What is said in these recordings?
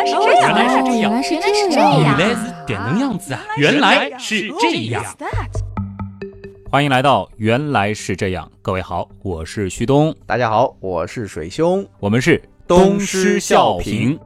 来是这样，原来是这样。原来是这样，这样。原来是点能样。子啊！原来是这样。欢迎来到《原来是这样》，各位好，我是旭东，大家好，我是水兄。我们是东施效颦。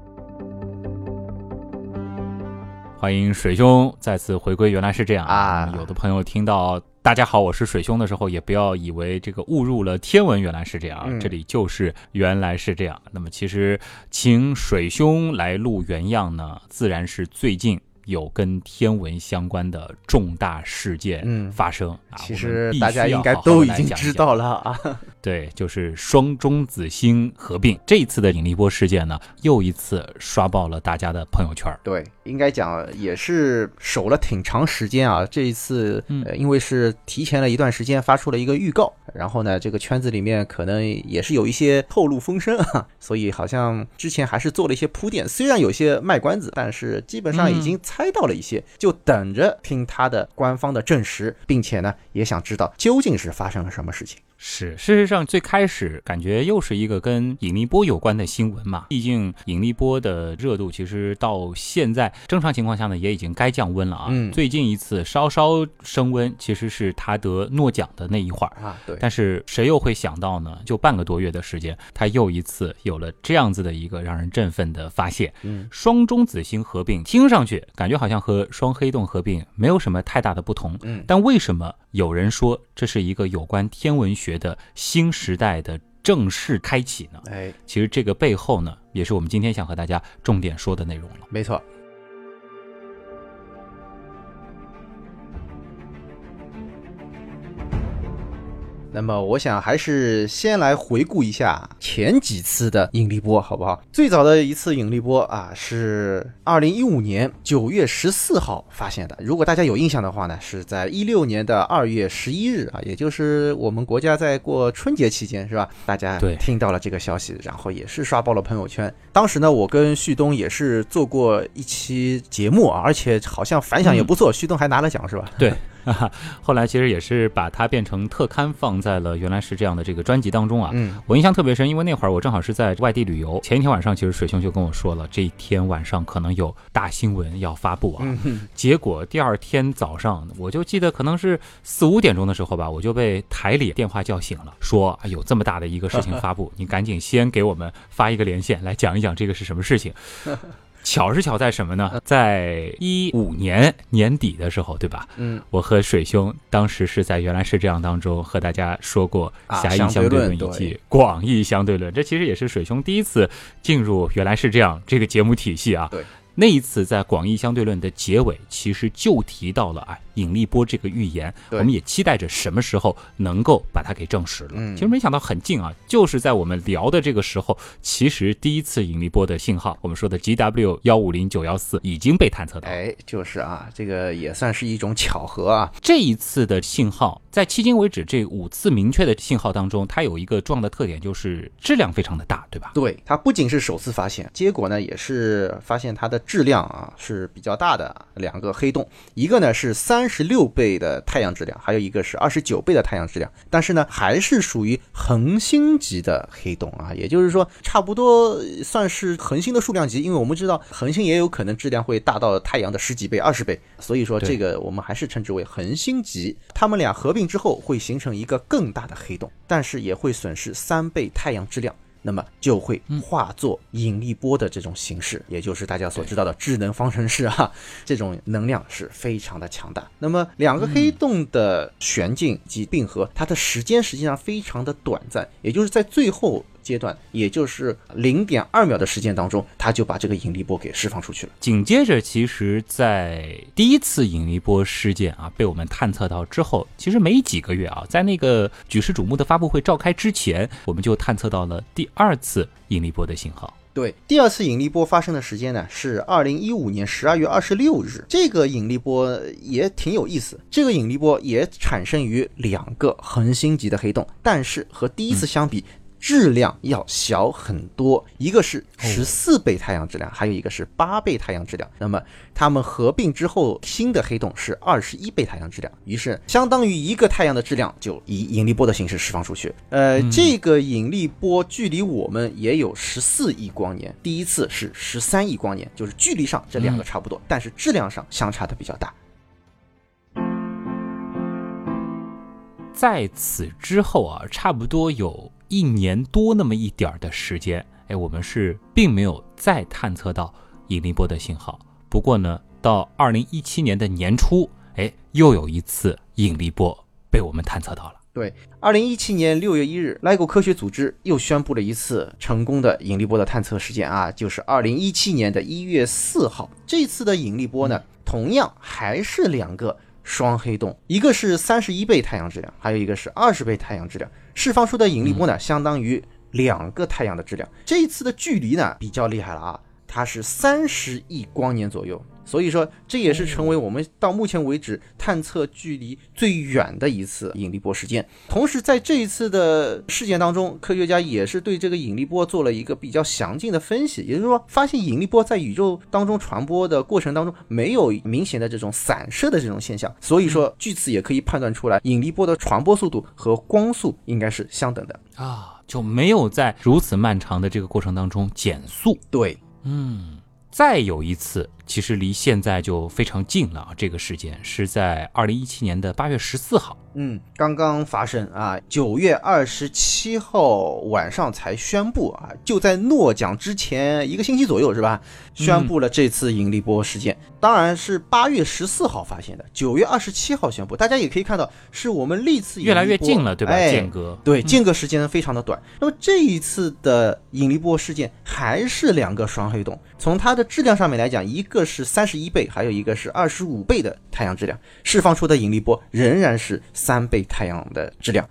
欢迎水兄再次回归，原来是这样。啊。有的朋友听到“大家好，我是水兄”的时候，也不要以为这个误入了天文，原来是这样，嗯这里就是原来是这样。那么其实请水兄来录原样呢，自然是最近。有跟天文相关的重大事件嗯发生、啊，其实大家应该都已经知道了啊。对，就是双中子星合并这一次的引力波事件呢，又一次刷爆了大家的朋友圈。对，应该讲也是守了挺长时间啊。这一次，嗯呃，因为是提前了一段时间发出了一个预告，然后呢，这个圈子里面可能也是有一些透露风声啊，所以好像之前还是做了一些铺垫，虽然有些卖关子，但是基本上已经猜到了一些，就等着听他的官方的证实，并且呢，也想知道究竟是发生了什么事情。是，事实上最开始感觉又是一个跟引力波有关的新闻嘛。毕竟引力波的热度其实到现在正常情况下呢，也已经该降温了啊。嗯最近一次稍稍升温，其实是他得诺奖的那一会儿。啊，对，但是谁又会想到呢？就半个多月的时间，他又一次有了这样子的一个让人振奋的发现。嗯，双中子星合并，听上去感觉好像和双黑洞合并没有什么太大的不同。嗯但为什么有人说这是一个有关天文学的新时代的正式开启呢？哎，其实这个背后呢，也是我们今天想和大家重点说的内容了。没错。那么，我想还是先来回顾一下前几次的引力波，好不好？最早的一次引力波啊，是二零一五年九月十四号发现的。如果大家有印象的话呢，是在一六年的二月十一日啊，也就是我们国家在过春节期间，是吧？大家对听到了这个消息，然后也是刷爆了朋友圈。当时呢，我跟旭东也是做过一期节目啊，而且好像反响也不错，旭东还拿了奖，是吧？对，哈哈，后来其实也是把它变成特刊放在了原来是这样的这个专辑当中啊。嗯，我印象特别深，因为那会儿我正好是在外地旅游，前一天晚上其实水兄就跟我说了，这一天晚上可能有大新闻要发布啊。嗯结果第二天早上，我就记得可能是四五点钟的时候吧，我就被台里电话叫醒了，说哎有这么大的一个事情发布，你赶紧先给我们发一个连线来讲一讲这个是什么事情。巧是巧在什么呢？在一五年年底的时候，对吧？嗯，我和水兄当时是在原来是这样当中和大家说过啊狭义相对论以及广义相对论，这其实也是水兄第一次进入原来是这样这个节目体系啊。对。那一次在广义相对论的结尾，其实就提到了啊引力波这个预言，对我们也期待着什么时候能够把它给证实了。嗯其实没想到很近啊，就是在我们聊的这个时候，其实第一次引力波的信号，我们说的 GW 幺五零九幺四已经被探测到。哎，就是啊，这个也算是一种巧合啊。这一次的信号，在迄今为止这五次明确的信号当中，它有一个重要的特点，就是质量非常的大，对吧？对，它不仅是首次发现，结果呢也是发现它的质量啊是比较大的两个黑洞，一个呢是三十六倍的太阳质量，还有一个是二十九倍的太阳质量，但是呢还是属于恒星级的黑洞啊，也就是说差不多算是恒星的数量级，因为我们知道恒星也有可能质量会大到太阳的十几倍、二十倍，所以说这个我们还是称之为恒星级。它们俩合并之后会形成一个更大的黑洞，但是也会损失三倍太阳质量。那么就会化作引力波的这种形式，也就是大家所知道的智能方程式啊，这种能量是非常的强大。那么两个黑洞的旋进及并合，它的时间实际上非常的短暂，也就是在最后阶段，也就是零点二秒的时间当中，它就把这个引力波给释放出去了。紧接着，其实，在第一次引力波事件啊被我们探测到之后，其实没几个月啊，在那个举世瞩目的发布会召开之前，我们就探测到了第二次引力波的信号。对，第二次引力波发生的时间呢是二零一五年十二月二十六日。这个引力波也挺有意思，这个引力波也产生于两个恒星级的黑洞，但是和第一次相比。质量要小很多，一个是十四倍太阳质量，还有一个是八倍太阳质量。那么它们合并之后，新的黑洞是二十一倍太阳质量，于是相当于一个太阳的质量就以引力波的形式释放出去。呃，这个引力波距离我们也有十四亿光年，第一次是十三亿光年，就是距离上这两个差不多，但是质量上相差的比较大。在此之后啊，差不多有一年多那么一点儿的时间，哎，我们是并没有再探测到引力波的信号。不过呢，到二零一七年的年初，哎，又有一次引力波被我们探测到了。对，二零一七年六月一日，LIGO 科学组织又宣布了一次成功的引力波的探测事件啊，就是二零一七年的一月四号。这次的引力波呢，同样还是两个。双黑洞，一个是三十一倍太阳质量，还有一个是二十倍太阳质量，释放出的引力波呢，相当于两个太阳的质量。这一次的距离呢，比较厉害了啊，它是三十亿光年左右。所以说，这也是成为我们到目前为止探测距离最远的一次引力波事件。同时，在这一次的事件当中，科学家也是对这个引力波做了一个比较详尽的分析，也就是说，发现引力波在宇宙当中传播的过程当中没有明显的这种散射的这种现象。所以说，据此也可以判断出来，引力波的传播速度和光速应该是相等的啊，就没有在如此漫长的这个过程当中减速。对，嗯。再有一次，其实离现在就非常近了啊！这个事件是在二零一七年的八月十四号。嗯，刚刚发生啊，九月二十七号晚上才宣布啊，就在诺奖之前一个星期左右是吧？宣布了这次引力波事件，当然是八月十四号发现的，九月二十七号宣布。大家也可以看到，是我们历次越来越近了，对吧？间隔对间隔时间非常的短。那么这一次的引力波事件还是两个双黑洞，从它的质量上面来讲，一个是三十一倍，还有一个是二十五倍的太阳质量，释放出的引力波仍然是。三倍太阳的质量，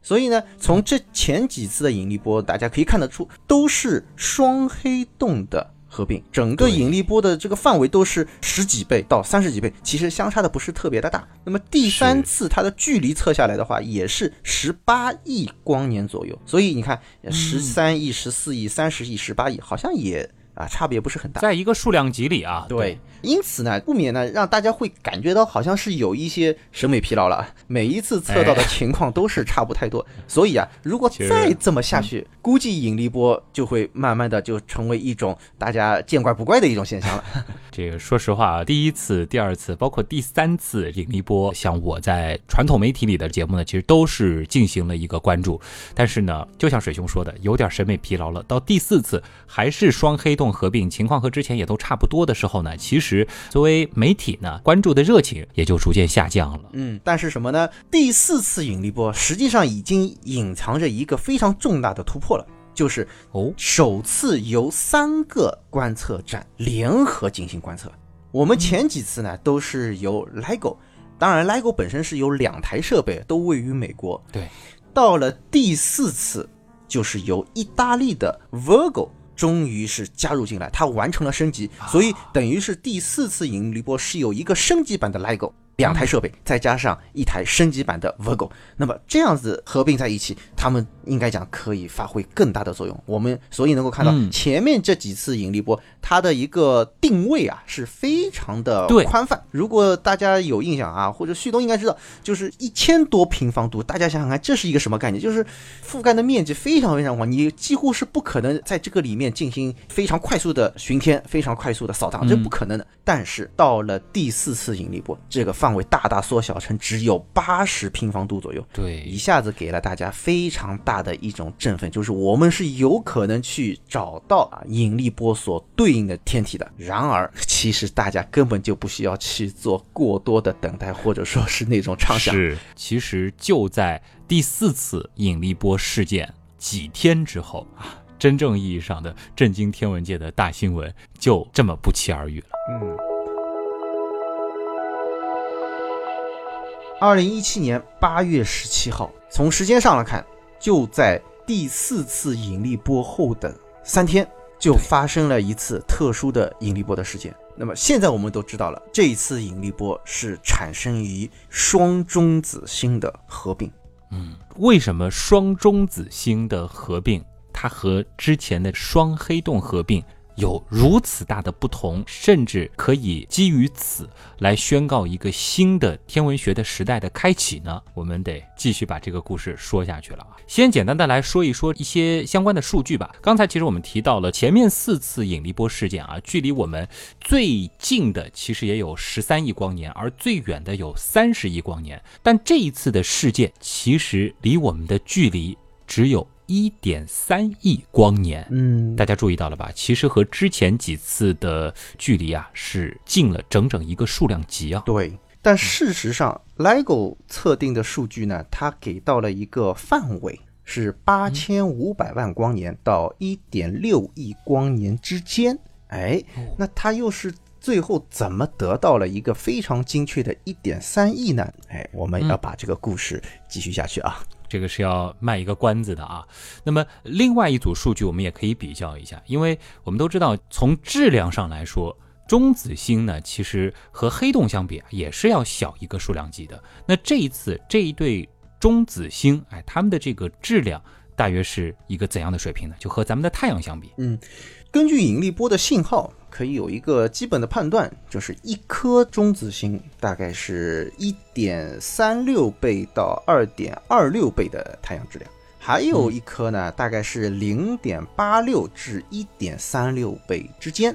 所以呢，从这前几次的引力波，大家可以看得出，都是双黑洞的合并，整个引力波的这个范围都是十几倍到三十几倍，其实相差的不是特别的大。那么第三次它的距离测下来的话，也是十八亿光年左右，所以你看，十三亿、十四亿、三十亿、十八亿，好像也。啊，差别不是很大，在一个数量级里啊。对，因此呢，不免呢让大家会感觉到好像是有一些审美疲劳了。每一次测到的情况都是差不太多，所以啊，如果再这么下去，估计引力波就会慢慢的就成为一种大家见怪不怪的一种现象了。这个说实话啊，第一次、第二次，包括第三次引力波，像我在传统媒体里的节目呢，其实都是进行了一个关注。但是呢，就像水兄说的，有点审美疲劳了。到第四次还是双黑洞。合并情况和之前也都差不多的时候呢，其实作为媒体呢，关注的热情也就逐渐下降了。嗯，但是什么呢？第四次引力波实际上已经隐藏着一个非常重大的突破了，就是哦，首次由三个观测站联合进行观测。我们前几次呢都是由 LIGO，当然 LIGO 本身是有两台设备都位于美国。对，到了第四次就是由意大利的 Virgo。终于是加入进来，它完成了升级，所以等于是第四次引力波是有一个升级版的 LIGO。两台设备再加上一台升级版的 Virgo，那么这样子合并在一起，他们应该讲可以发挥更大的作用。我们所以能够看到前面这几次引力波，它的一个定位啊是非常的宽泛。如果大家有印象啊，或者旭东应该知道，就是一千多平方度，大家想想看，这是一个什么概念？就是覆盖的面积非常非常广，你几乎是不可能在这个里面进行非常快速的巡天、非常快速的扫荡，这不可能的。但是到了第四次引力波，这个范围大大缩小成只有八十平方度左右，对，一下子给了大家非常大的一种振奋，就是我们是有可能去找到啊引力波所对应的天体的。然而，其实大家根本就不需要去做过多的等待，或者说是那种畅想。是，其实就在第四次引力波事件几天之后啊。真正意义上的震惊天文界的大新闻就这么不期而遇了。嗯，二零一七年八月十七号，从时间上来看，就在第四次引力波后的三天，就发生了一次特殊的引力波的事件。那么现在我们都知道了，这一次引力波是产生于双中子星的合并。嗯，为什么双中子星的合并，它和之前的双黑洞合并？有如此大的不同，甚至可以基于此来宣告一个新的天文学的时代的开启呢？我们得继续把这个故事说下去了啊！先简单的来说一说一些相关的数据吧。刚才其实我们提到了前面四次引力波事件啊，距离我们最近的其实也有十三亿光年，而最远的有三十亿光年。但这一次的事件其实离我们的距离只有。一点三亿光年，嗯，大家注意到了吧？其实和之前几次的距离啊，是近了整整一个数量级啊。对，但事实上，LIGO 测定的数据呢，它给到了一个范围，是八千五百万光年到一点六亿光年之间。哎，那它又是最后怎么得到了一个非常精确的一点三亿呢？哎，我们要把这个故事继续下去啊。这个是要卖一个关子的啊。那么另外一组数据我们也可以比较一下，因为我们都知道，从质量上来说，中子星呢其实和黑洞相比，也是要小一个数量级的。那这一次这一对中子星，哎，它们的这个质量大约是一个怎样的水平呢？就和咱们的太阳相比，嗯，根据引力波的信号。可以有一个基本的判断，就是一颗中子星大概是一点三六倍到二点二六倍的太阳质量，还有一颗呢，大概是零点八六至一点三六倍之间。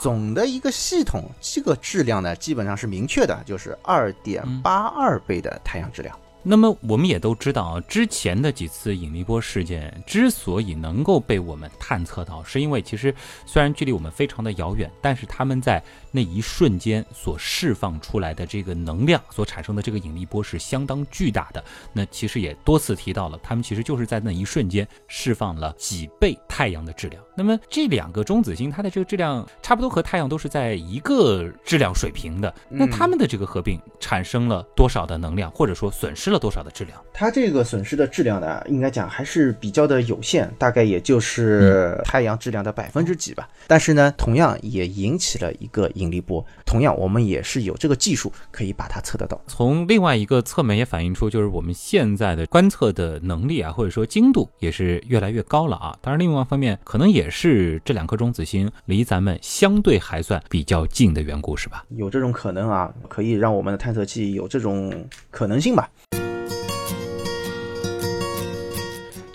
总的一个系统，这个质量呢，基本上是明确的，就是二点八二倍的太阳质量。那么我们也都知道，之前的几次引力波事件之所以能够被我们探测到，是因为其实虽然距离我们非常的遥远，但是他们在那一瞬间所释放出来的这个能量所产生的这个引力波是相当巨大的。那其实也多次提到了，他们其实就是在那一瞬间释放了几倍太阳的质量。那么这两个中子星，它的这个质量差不多和太阳都是在一个质量水平的。那它们的这个合并产生了多少的能量，或者说损失？了多少的质量？它这个损失的质量呢，应该讲还是比较的有限，大概也就是太阳质量的百分之几吧。但是呢，同样也引起了一个引力波。同样，我们也是有这个技术可以把它测得到。从另外一个侧面也反映出，就是我们现在的观测的能力啊，或者说精度也是越来越高了啊。当然，另外一方面，可能也是这两颗中子星离咱们相对还算比较近的缘故，是吧？有这种可能啊，可以让我们的探测器有这种可能性吧。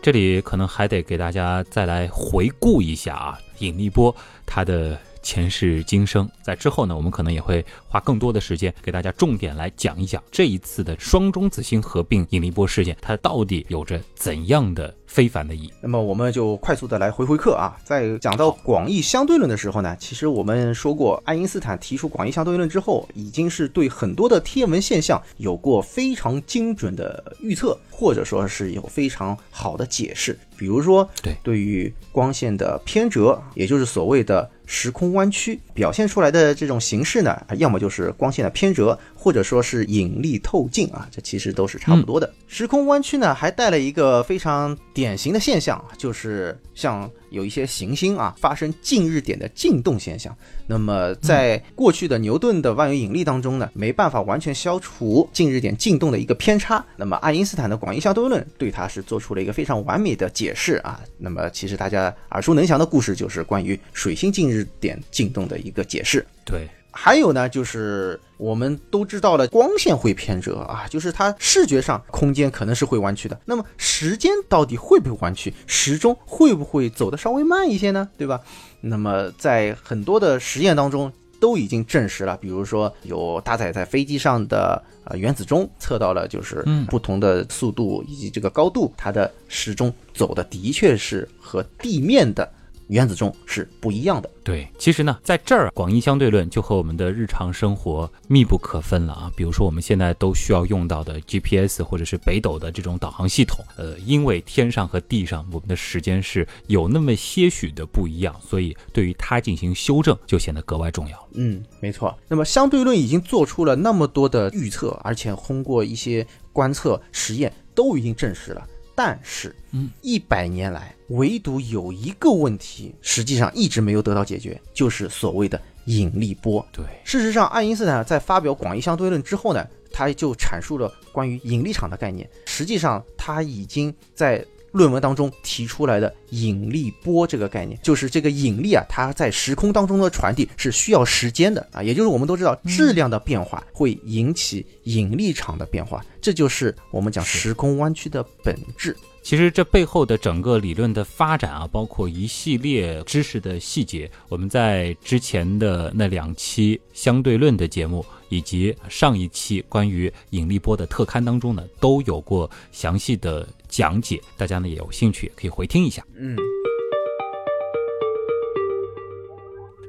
这里可能还得给大家再来回顾一下啊，引力波它的。前世今生，在之后呢，我们可能也会花更多的时间给大家重点来讲一讲这一次的双中子星合并引力波事件，它到底有着怎样的非凡的意义？那么我们就快速的来回回课啊，在讲到广义相对论的时候呢，其实我们说过，爱因斯坦提出广义相对论之后，已经是对很多的天文现象有过非常精准的预测，或者说是有非常好的解释。比如说，对对于光线的偏折，也就是所谓的时空弯曲，表现出来的这种形式呢，要么就是光线的偏折，或者说是引力透镜啊，这其实都是差不多的。时空弯曲呢，还带了一个非常典型的现象，就是像。有一些行星啊发生近日点的进动现象，那么在过去的牛顿的万有引力当中呢，没办法完全消除近日点进动的一个偏差。那么爱因斯坦的广义相对论对它是做出了一个非常完美的解释啊。那么其实大家耳熟能详的故事就是关于水星近日点进动的一个解释。对。还有呢，就是我们都知道了，光线会偏折啊，就是它视觉上空间可能是会弯曲的。那么时间到底会不会弯曲？时钟会不会走得稍微慢一些呢？对吧？那么在很多的实验当中都已经证实了，比如说有搭载在飞机上的呃原子钟测到了，就是不同的速度以及这个高度，它的时钟走的的确是和地面的。原子钟是不一样的。对，其实呢，在这儿广义相对论就和我们的日常生活密不可分了啊。比如说，我们现在都需要用到的 GPS 或者是北斗的这种导航系统，呃，因为天上和地上我们的时间是有那么些许的不一样，所以对于它进行修正就显得格外重要。嗯，没错。那么相对论已经做出了那么多的预测，而且通过一些观测实验都已经证实了。但是，嗯，一百年来，唯独有一个问题，实际上一直没有得到解决，就是所谓的引力波。对，事实上，爱因斯坦在发表广义相对论之后呢，他就阐述了关于引力场的概念。实际上，他已经在论文当中提出来的引力波这个概念，就是这个引力啊，它在时空当中的传递是需要时间的啊。也就是我们都知道，质量的变化会引起引力场的变化，这就是我们讲时空弯曲的本质。其实这背后的整个理论的发展啊，包括一系列知识的细节，我们在之前的那两期相对论的节目，以及上一期关于引力波的特刊当中呢，都有过详细的讲解。大家呢也有兴趣可以回听一下。嗯。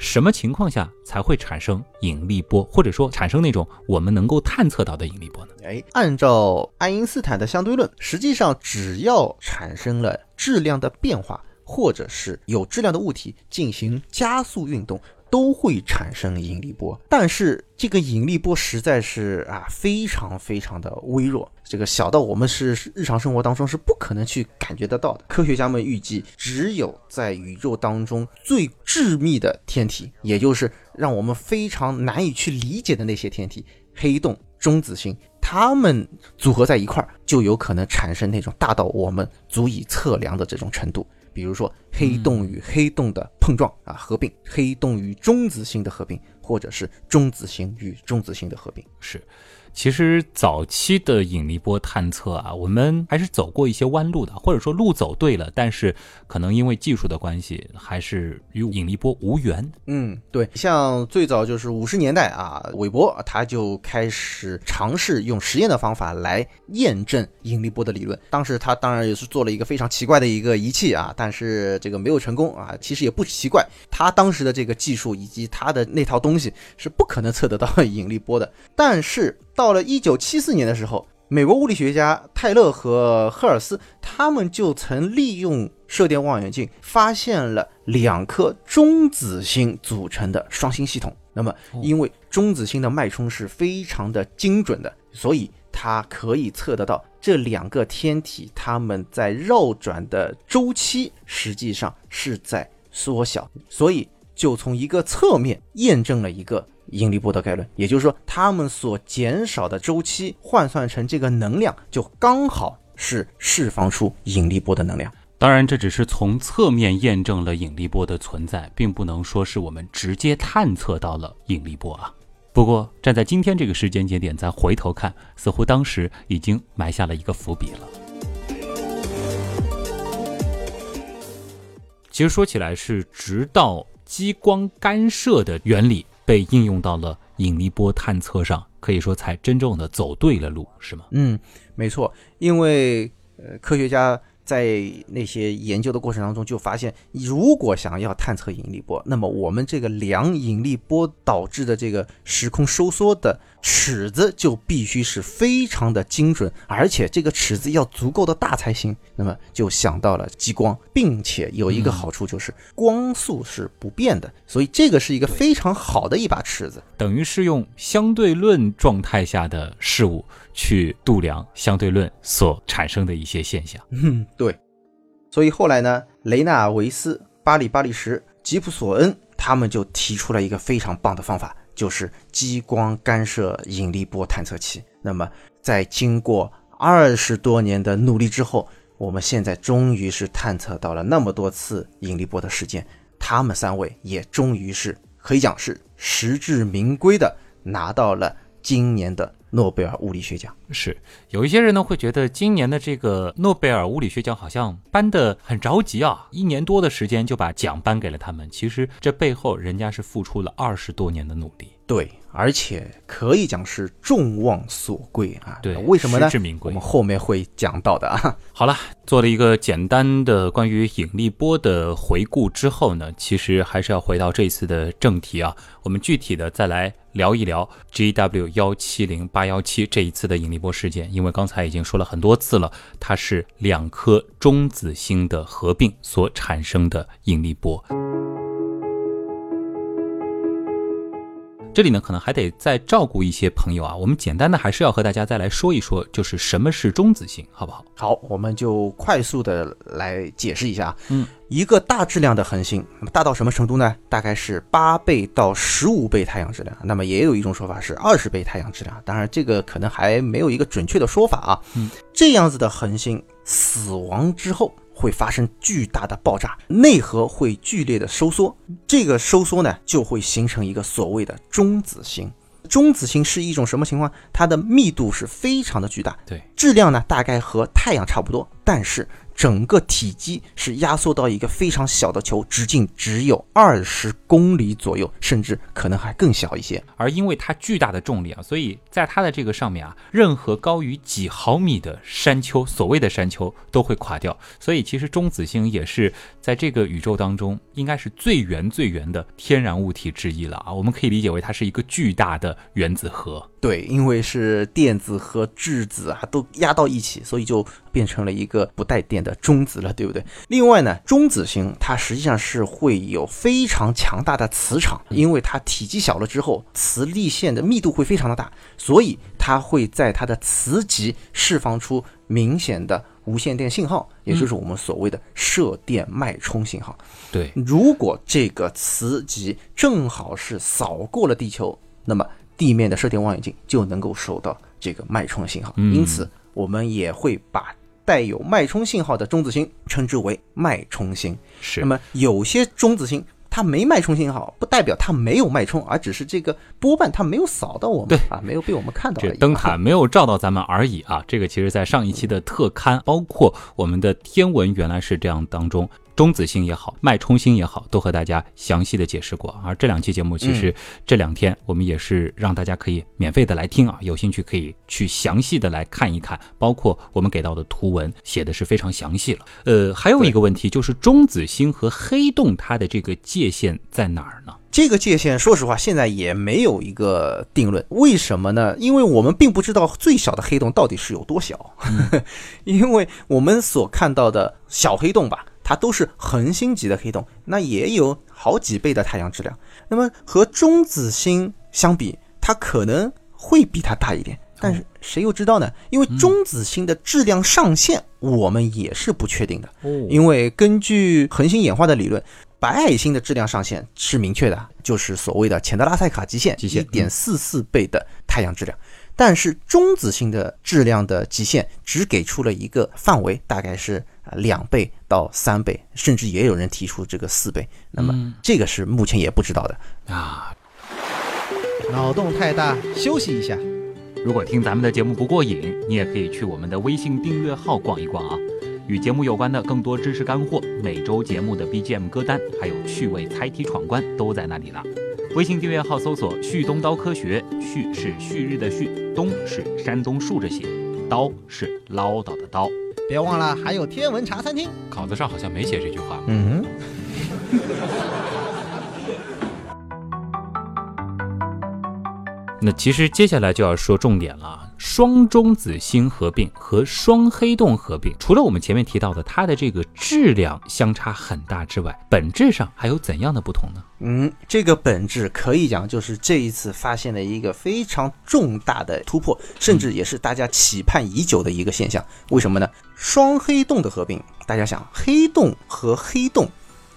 什么情况下才会产生引力波，或者说产生那种我们能够探测到的引力波呢？哎，按照爱因斯坦的相对论，实际上只要产生了质量的变化，或者是有质量的物体进行加速运动。都会产生引力波，但是这个引力波实在是啊非常非常的微弱，这个小到我们是日常生活当中是不可能去感觉得到的。科学家们预计，只有在宇宙当中最致密的天体，也就是让我们非常难以去理解的那些天体，黑洞、中子星，它们组合在一块儿，就有可能产生那种大到我们足以测量的这种程度。比如说黑洞与黑洞的碰撞啊，合并；黑洞与中子星的合并，或者是中子星与中子星的合并，是。其实早期的引力波探测啊，我们还是走过一些弯路的，或者说路走对了，但是可能因为技术的关系，还是与引力波无缘。嗯，对，像最早就是五十年代啊，韦伯他就开始尝试用实验的方法来验证引力波的理论。当时他当然也是做了一个非常奇怪的一个仪器啊，但是这个没有成功啊。其实也不奇怪，他当时的这个技术以及他的那套东西是不可能测得到引力波的。但是到了一九七四年的时候，美国物理学家泰勒和赫尔斯，他们就曾利用射电望远镜发现了两颗中子星组成的双星系统。那么，因为中子星的脉冲是非常的精准的，所以它可以测得到这两个天体它们在绕转的周期实际上是在缩小，所以就从一个侧面验证了一个。引力波的概论，也就是说，它们所减少的周期换算成这个能量，就刚好是释放出引力波的能量。当然，这只是从侧面验证了引力波的存在，并不能说是我们直接探测到了引力波啊。不过，站在今天这个时间节点再回头看，似乎当时已经埋下了一个伏笔了。其实说起来，是直到激光干涉的原理。被应用到了引力波探测上，可以说才真正的走对了路，是吗？嗯，没错，因为呃，科学家。在那些研究的过程当中，就发现，如果想要探测引力波，那么我们这个量引力波导致的这个时空收缩的尺子就必须是非常的精准，而且这个尺子要足够的大才行。那么就想到了激光，并且有一个好处就是光速是不变的，所以这个是一个非常好的一把尺子，等于是用相对论状态下的事物。去度量相对论所产生的一些现象。嗯，对。所以后来呢，雷纳维斯、巴里巴利什、吉普索恩他们就提出了一个非常棒的方法，就是激光干涉引力波探测器。那么，在经过二十多年的努力之后，我们现在终于是探测到了那么多次引力波的事件。他们三位也终于是可以讲是实至名归的拿到了今年的。诺贝尔物理学奖是有一些人呢会觉得今年的这个诺贝尔物理学奖好像颁的很着急啊，一年多的时间就把奖颁给了他们。其实这背后人家是付出了二十多年的努力。对，而且可以讲是众望所归啊。对，为什么呢？实至名归。我们后面会讲到的啊。好了，做了一个简单的关于引力波的回顾之后呢，其实还是要回到这一次的正题啊。我们具体的再来聊一聊 GW 幺七零八幺七这一次的引力波事件，因为刚才已经说了很多次了，它是两颗中子星的合并所产生的引力波。这里呢，可能还得再照顾一些朋友啊。我们简单的还是要和大家再来说一说，就是什么是中子星，好不好？好，我们就快速的来解释一下。嗯，一个大质量的恒星，那么大到什么程度呢？大概是八倍到十五倍太阳质量。那么也有一种说法是二十倍太阳质量，当然这个可能还没有一个准确的说法啊。嗯，这样子的恒星死亡之后。会发生巨大的爆炸，内核会剧烈的收缩，这个收缩呢就会形成一个所谓的中子星。中子星是一种什么情况？它的密度是非常的巨大，对，质量呢大概和太阳差不多，但是。整个体积是压缩到一个非常小的球，直径只有二十公里左右，甚至可能还更小一些。而因为它巨大的重力啊，所以在它的这个上面啊，任何高于几毫米的山丘，所谓的山丘都会垮掉。所以其实中子星也是在这个宇宙当中应该是最圆最圆的天然物体之一了啊。我们可以理解为它是一个巨大的原子核。对，因为是电子和质子啊都压到一起，所以就变成了一个不带电的中子了，对不对？另外呢，中子星它实际上是会有非常强大的磁场，因为它体积小了之后，磁力线的密度会非常的大，所以它会在它的磁极释放出明显的无线电信号，也就是我们所谓的射电脉冲信号。对，如果这个磁极正好是扫过了地球，那么。地面的射电望远镜就能够收到这个脉冲信号，因此我们也会把带有脉冲信号的中子星称之为脉冲星。是。那么有些中子星它没脉冲信号，不代表它没有脉冲，而只是这个波瓣它没有扫到我们，对啊，没有被我们看到。这灯塔没有照到咱们而已啊。这个其实在上一期的特刊，包括我们的天文原来是这样当中。中子星也好，脉冲星也好，都和大家详细的解释过。而这两期节目，其实这两天我们也是让大家可以免费的来听啊，有兴趣可以去详细的来看一看，包括我们给到的图文写的是非常详细了。呃，还有一个问题就是中子星和黑洞它的这个界限在哪儿呢？这个界限，说实话，现在也没有一个定论。为什么呢？因为我们并不知道最小的黑洞到底是有多小，因为我们所看到的小黑洞吧。它都是恒星级的黑洞，那也有好几倍的太阳质量。那么和中子星相比，它可能会比它大一点，但是谁又知道呢？因为中子星的质量上限我们也是不确定的。因为根据恒星演化的理论，白矮星的质量上限是明确的，就是所谓的钱德拉塞卡极限，一点四四倍的太阳质量。但是中子星的质量的极限只给出了一个范围，大概是啊两倍到三倍，甚至也有人提出这个四倍。那么这个是目前也不知道的啊。脑洞太大，休息一下。如果听咱们的节目不过瘾，你也可以去我们的微信订阅号逛一逛啊。与节目有关的更多知识干货，每周节目的 BGM 歌单，还有趣味猜题闯关都在那里了。微信订阅号搜索“旭东刀科学”，旭是旭日的旭，东是山东竖着写，刀是唠叨的刀。别忘了还有天文茶餐厅，稿子上好像没写这句话。嗯。那其实接下来就要说重点了。双中子星合并和双黑洞合并，除了我们前面提到的它的这个质量相差很大之外，本质上还有怎样的不同呢？嗯，这个本质可以讲就是这一次发现的一个非常重大的突破，甚至也是大家期盼已久的一个现象。为什么呢？双黑洞的合并，大家想，黑洞和黑洞。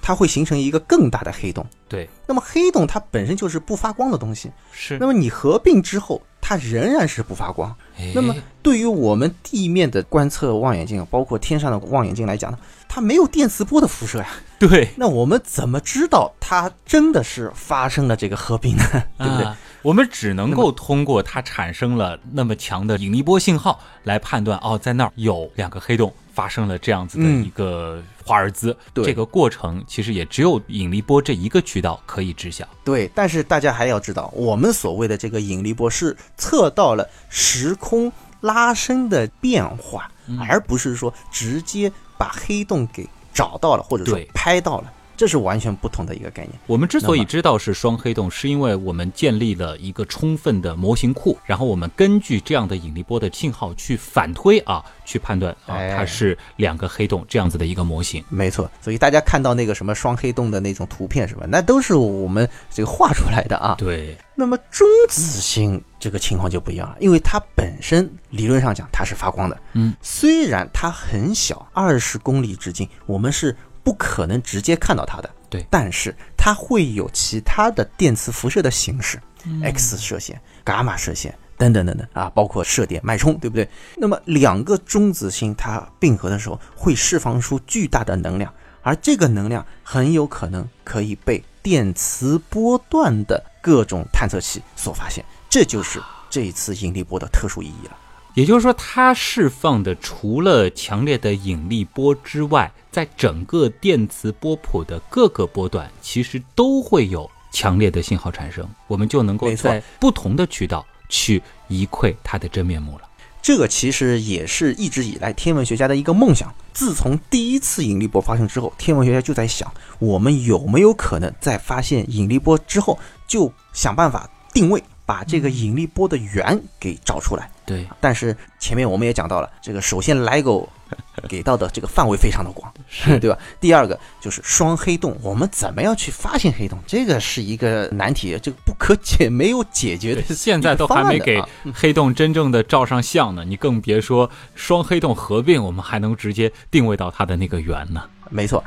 它会形成一个更大的黑洞，对。那么黑洞它本身就是不发光的东西，是。那么你合并之后，它仍然是不发光。那么对于我们地面的观测望远镜，包括天上的望远镜来讲呢，它没有电磁波的辐射呀。对。那我们怎么知道它真的是发生了这个合并呢？对不对？我们只能够通过它产生了那么强的引力波信号来判断，哦，在那儿有两个黑洞发生了这样子的一个华尔兹。这个过程其实也只有引力波这一个渠道可以知晓。对，但是大家还要知道，我们所谓的这个引力波是测到了时空拉伸的变化，而不是说直接把黑洞给找到了或者说拍到了。这是完全不同的一个概念。我们之所以知道是双黑洞，是因为我们建立了一个充分的模型库，然后我们根据这样的引力波的信号去反推啊，去判断啊哎它是两个黑洞这样子的一个模型。没错，所以大家看到那个什么双黑洞的那种图片是吧？那都是我们这个画出来的啊。对，那么中子星这个情况就不一样了，因为它本身理论上讲它是发光的，嗯，虽然它很小，二十公里直径，我们是不可能直接看到它的，对但是它会有其他的电磁辐射的形式、x 嗯射线、伽马射线。等等等等啊，包括射电脉冲，对不对？那么两个中子星它并合的时候，会释放出巨大的能量，而这个能量很有可能可以被电磁波段的各种探测器所发现，这就是这一次引力波的特殊意义了。也就是说，它释放的除了强烈的引力波之外，在整个电磁波谱的各个波段，其实都会有强烈的信号产生，我们就能够在不同的渠道去一窥它的真面目了。这个其实也是一直以来天文学家的一个梦想。自从第一次引力波发生之后，天文学家就在想，我们有没有可能在发现引力波之后，就想办法定位，把这个引力波的源给找出来。对，但是前面我们也讲到了，这个首先 LIGO 给到的这个范围非常的广，对吧？第二个就是双黑洞，我们怎么样去发现黑洞？这个是一个难题，这个不可解，没有解决的，现在都还没给黑洞真正的照上相呢，你更别说双黑洞合并，我们还能直接定位到它的那个圆呢。没错。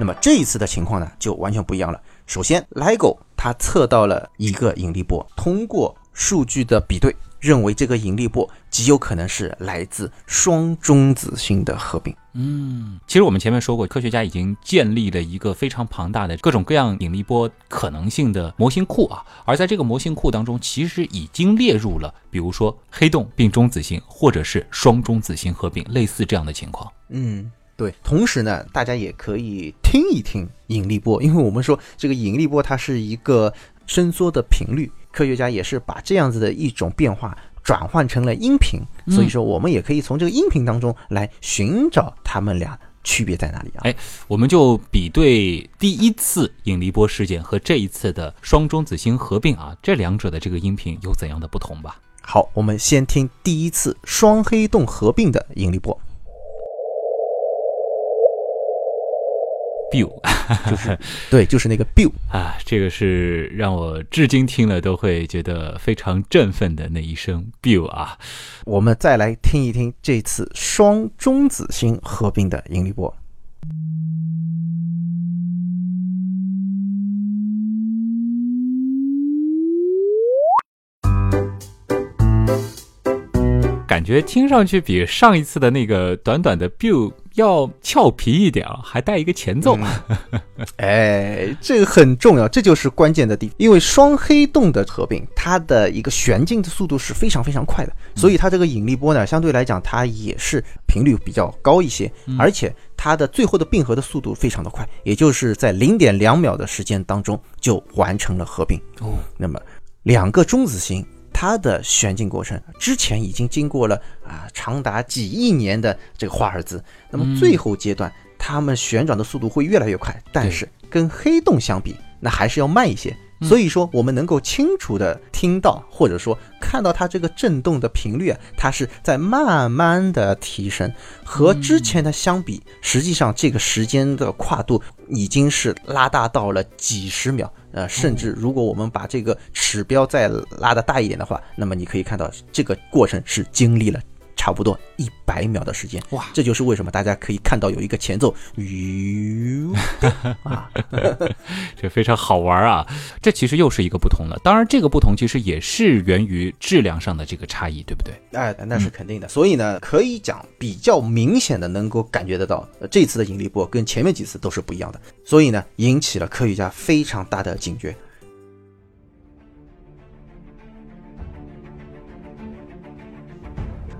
那么这一次的情况呢，就完全不一样了。首先，LIGO 它测到了一个引力波，通过数据的比对，认为这个引力波极有可能是来自双中子星的合并。嗯，其实我们前面说过，科学家已经建立了一个非常庞大的各种各样引力波可能性的模型库啊，而在这个模型库当中，其实已经列入了，比如说黑洞并中子星，或者是双中子星合并，类似这样的情况。嗯，对。同时呢，大家也可以听一听引力波，因为我们说这个引力波它是一个伸缩的频率，科学家也是把这样子的一种变化转换成了音频，所以说我们也可以从这个音频当中来寻找它们俩区别在哪里啊？哎，我们就比对第一次引力波事件和这一次的双中子星合并啊，这两者的这个音频有怎样的不同吧？好，我们先听第一次双黑洞合并的引力波。Biu 对，就是那个 biu。啊，这个是让我至今听了都会觉得非常振奋的那一声 biu 啊。我们再来听一听这次双中子星合并的引力波。感觉听上去比上一次的那个短短的 biu 要俏皮一点啊，还带一个前奏。哎，这个很重要，这就是关键的地方。因为双黑洞的合并，它的一个旋进的速度是非常非常快的，所以它这个引力波呢，相对来讲它也是频率比较高一些，而且它的最后的并合的速度非常的快，也就是在零点两秒的时间当中就完成了合并。哦，那么两个中子星。它的旋进过程之前已经经过了啊长达几亿年的这个华尔兹，那么最后阶段，它们旋转的速度会越来越快，但是跟黑洞相比，那还是要慢一些。所以说，我们能够清楚的听到，或者说看到它这个震动的频率啊，它是在慢慢的提升，和之前的相比，实际上这个时间的跨度已经是拉大到了几十秒。呃，甚至如果我们把这个指标再拉得大一点的话，那么你可以看到这个过程是经历了差不多一百秒的时间。哇，这就是为什么大家可以看到有一个前奏，吁 啊，这非常好玩啊！这其实又是一个不同了。当然，这个不同其实也是源于质量上的这个差异，对不对？哎，那是肯定的。所以呢，可以讲比较明显的能够感觉得到，呃这次的引力波跟前面几次都是不一样的。所以呢，引起了科学家非常大的警觉。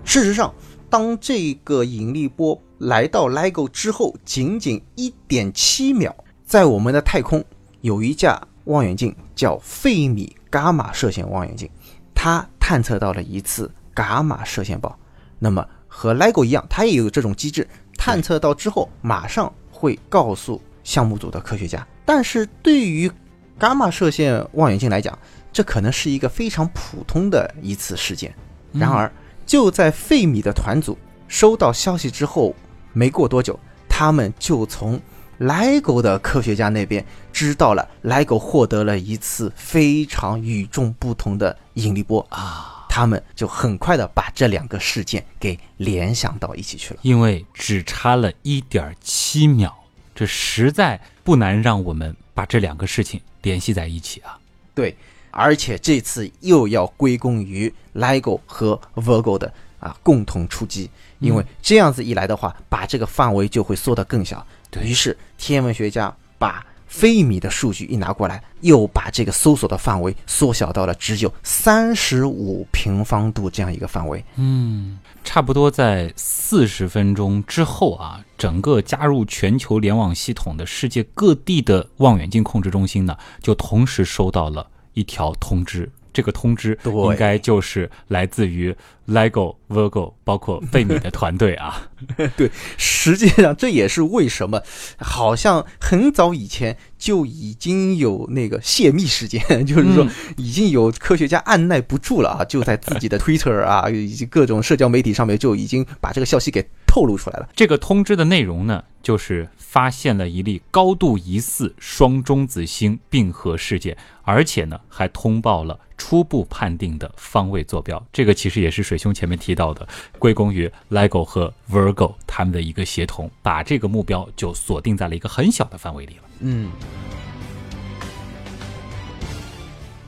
事实上，当这个引力波来到 LIGO 之后，仅仅一点七秒，在我们的太空有一架望远镜叫费米伽马射线望远镜，它探测到了一次伽马射线暴。那么和 LIGO 一样，它也有这种机制，探测到之后马上会告诉项目组的科学家。但是对于伽马射线望远镜来讲，这可能是一个非常普通的一次事件。然而，就在费米的团组收到消息之后，没过多久，他们就从 LIGO 的科学家那边知道了，LIGO 获得了一次非常与众不同的引力波啊。他们就很快的把这两个事件给联想到一起去了。因为只差了一点七秒，这实在不难让我们把这两个事情联系在一起啊。对，而且这次又要归功于 LIGO 和 Virgo 的啊共同出击，因为这样子一来的话，把这个范围就会缩得更小。对于是，天文学家把菲米的数据一拿过来，又把这个搜索的范围缩小到了只有三十五平方度这样一个范围。嗯，差不多在四十分钟之后啊，整个加入全球联网系统的世界各地的望远镜控制中心呢，就同时收到了一条通知。这个通知应该就是来自于 LEGO、Virgo，包括费米的团队啊。对，实际上这也是为什么，好像很早以前就已经有那个泄密事件，就是说已经有科学家按耐不住了啊，就在自己的 Twitter 啊以及各种社交媒体上面就已经把这个消息给透露出来了。这个通知的内容呢，就是发现了一例高度疑似双中子星并合事件，而且呢还通报了初步判定的方位坐标。这个其实也是水兄前面提到的，归功于 LIGO 和 Virgo 他们的一个协同，把这个目标就锁定在了一个很小的范围里了。嗯。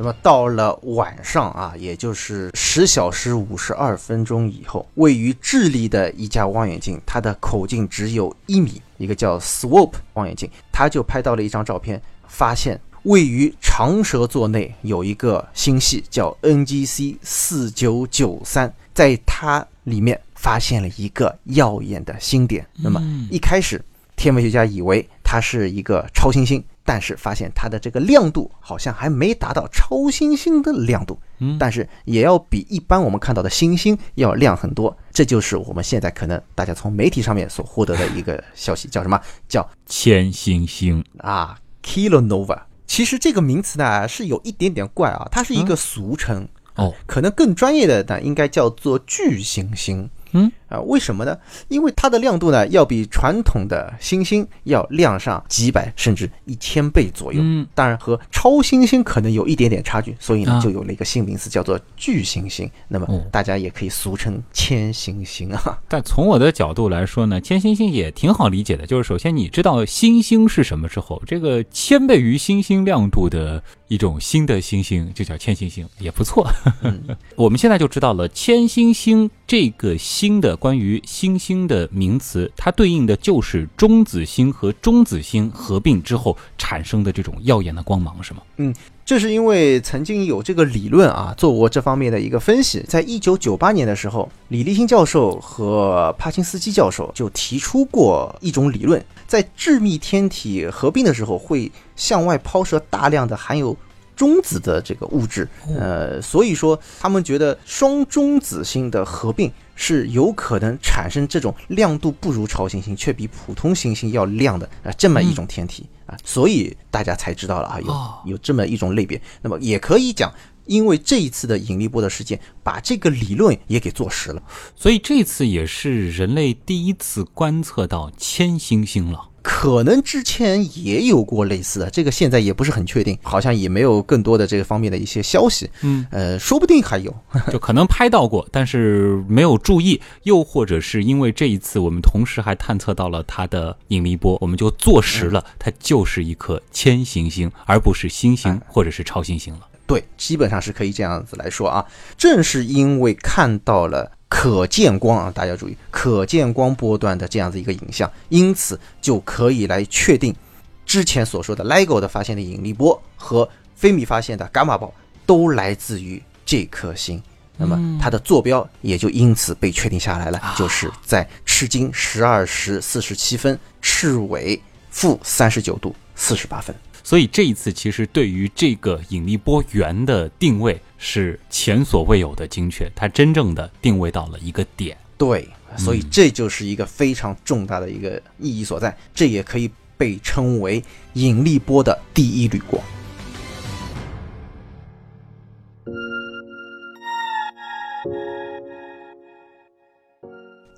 那么到了晚上啊，也就是十小时五十二分钟以后，位于智利的一架望远镜，它的口径只有一米，一个叫 Swope 望远镜，它就拍到了一张照片，发现位于长蛇座内有一个星系叫 NGC 四九九三，在它里面发现了一个耀眼的星点。那么一开始，天文学家以为它是一个超新星。但是发现它的这个亮度好像还没达到超新星的亮度，嗯但是也要比一般我们看到的星星要亮很多。这就是我们现在可能大家从媒体上面所获得的一个消息，叫什么？叫千星星啊，kilonova。其实这个名词呢是有一点点怪啊，它是一个俗称哦，可能更专业的呢应该叫做巨行星。嗯啊，为什么呢？因为它的亮度呢，要比传统的星星要亮上几百甚至一千倍左右。嗯，当然和超新星可能有一点点差距，所以呢啊，就有了一个新名词叫做巨行星。那么哦大家也可以俗称千星星啊。但从我的角度来说呢，千星星也挺好理解的。就是首先你知道星星是什么之后，这个千倍于星星亮度的一种新的星星就叫千星星，也不错。嗯 我们现在就知道了千星星这个星的关于星星的名词，它对应的就是中子星和中子星合并之后产生的这种耀眼的光芒，是吗？这是因为曾经有这个理论啊，做过这方面的一个分析。在一九九八年的时候，李立新教授和帕金斯基教授就提出过一种理论，在致密天体合并的时候，会向外抛射大量的含有中子的这个物质。呃，所以说他们觉得双中子星的合并是有可能产生这种亮度不如超新星，却比普通行星要亮的啊、这么一种天体啊，所以大家才知道了啊，哦有有这么一种类别。那么也可以讲，因为这一次的引力波的事件，把这个理论也给坐实了。所以这次也是人类第一次观测到千星星了。可能之前也有过类似的，这个现在也不是很确定，好像也没有更多的这个方面的一些消息。嗯，呃，说不定还有。就可能拍到过，但是没有注意，又或者是因为这一次我们同时还探测到了它的引力波，我们就坐实了它就是一颗千行星，而不是星星或者是超新星了。对，基本上是可以这样子来说啊。正是因为看到了可见光啊，大家注意可见光波段的这样子一个影像，因此就可以来确定之前所说的 LIGO 的发现的引力波和菲米发现的伽马暴都来自于这颗星。那么它的坐标也就因此被确定下来了，就是在赤经十二时四十七分，赤纬负三十九度四十八分。所以这一次其实对于这个引力波源的定位是前所未有的精确，它真正的定位到了一个点。对，所以这就是一个非常重大的一个意义所在，这也可以被称为引力波的第一缕光。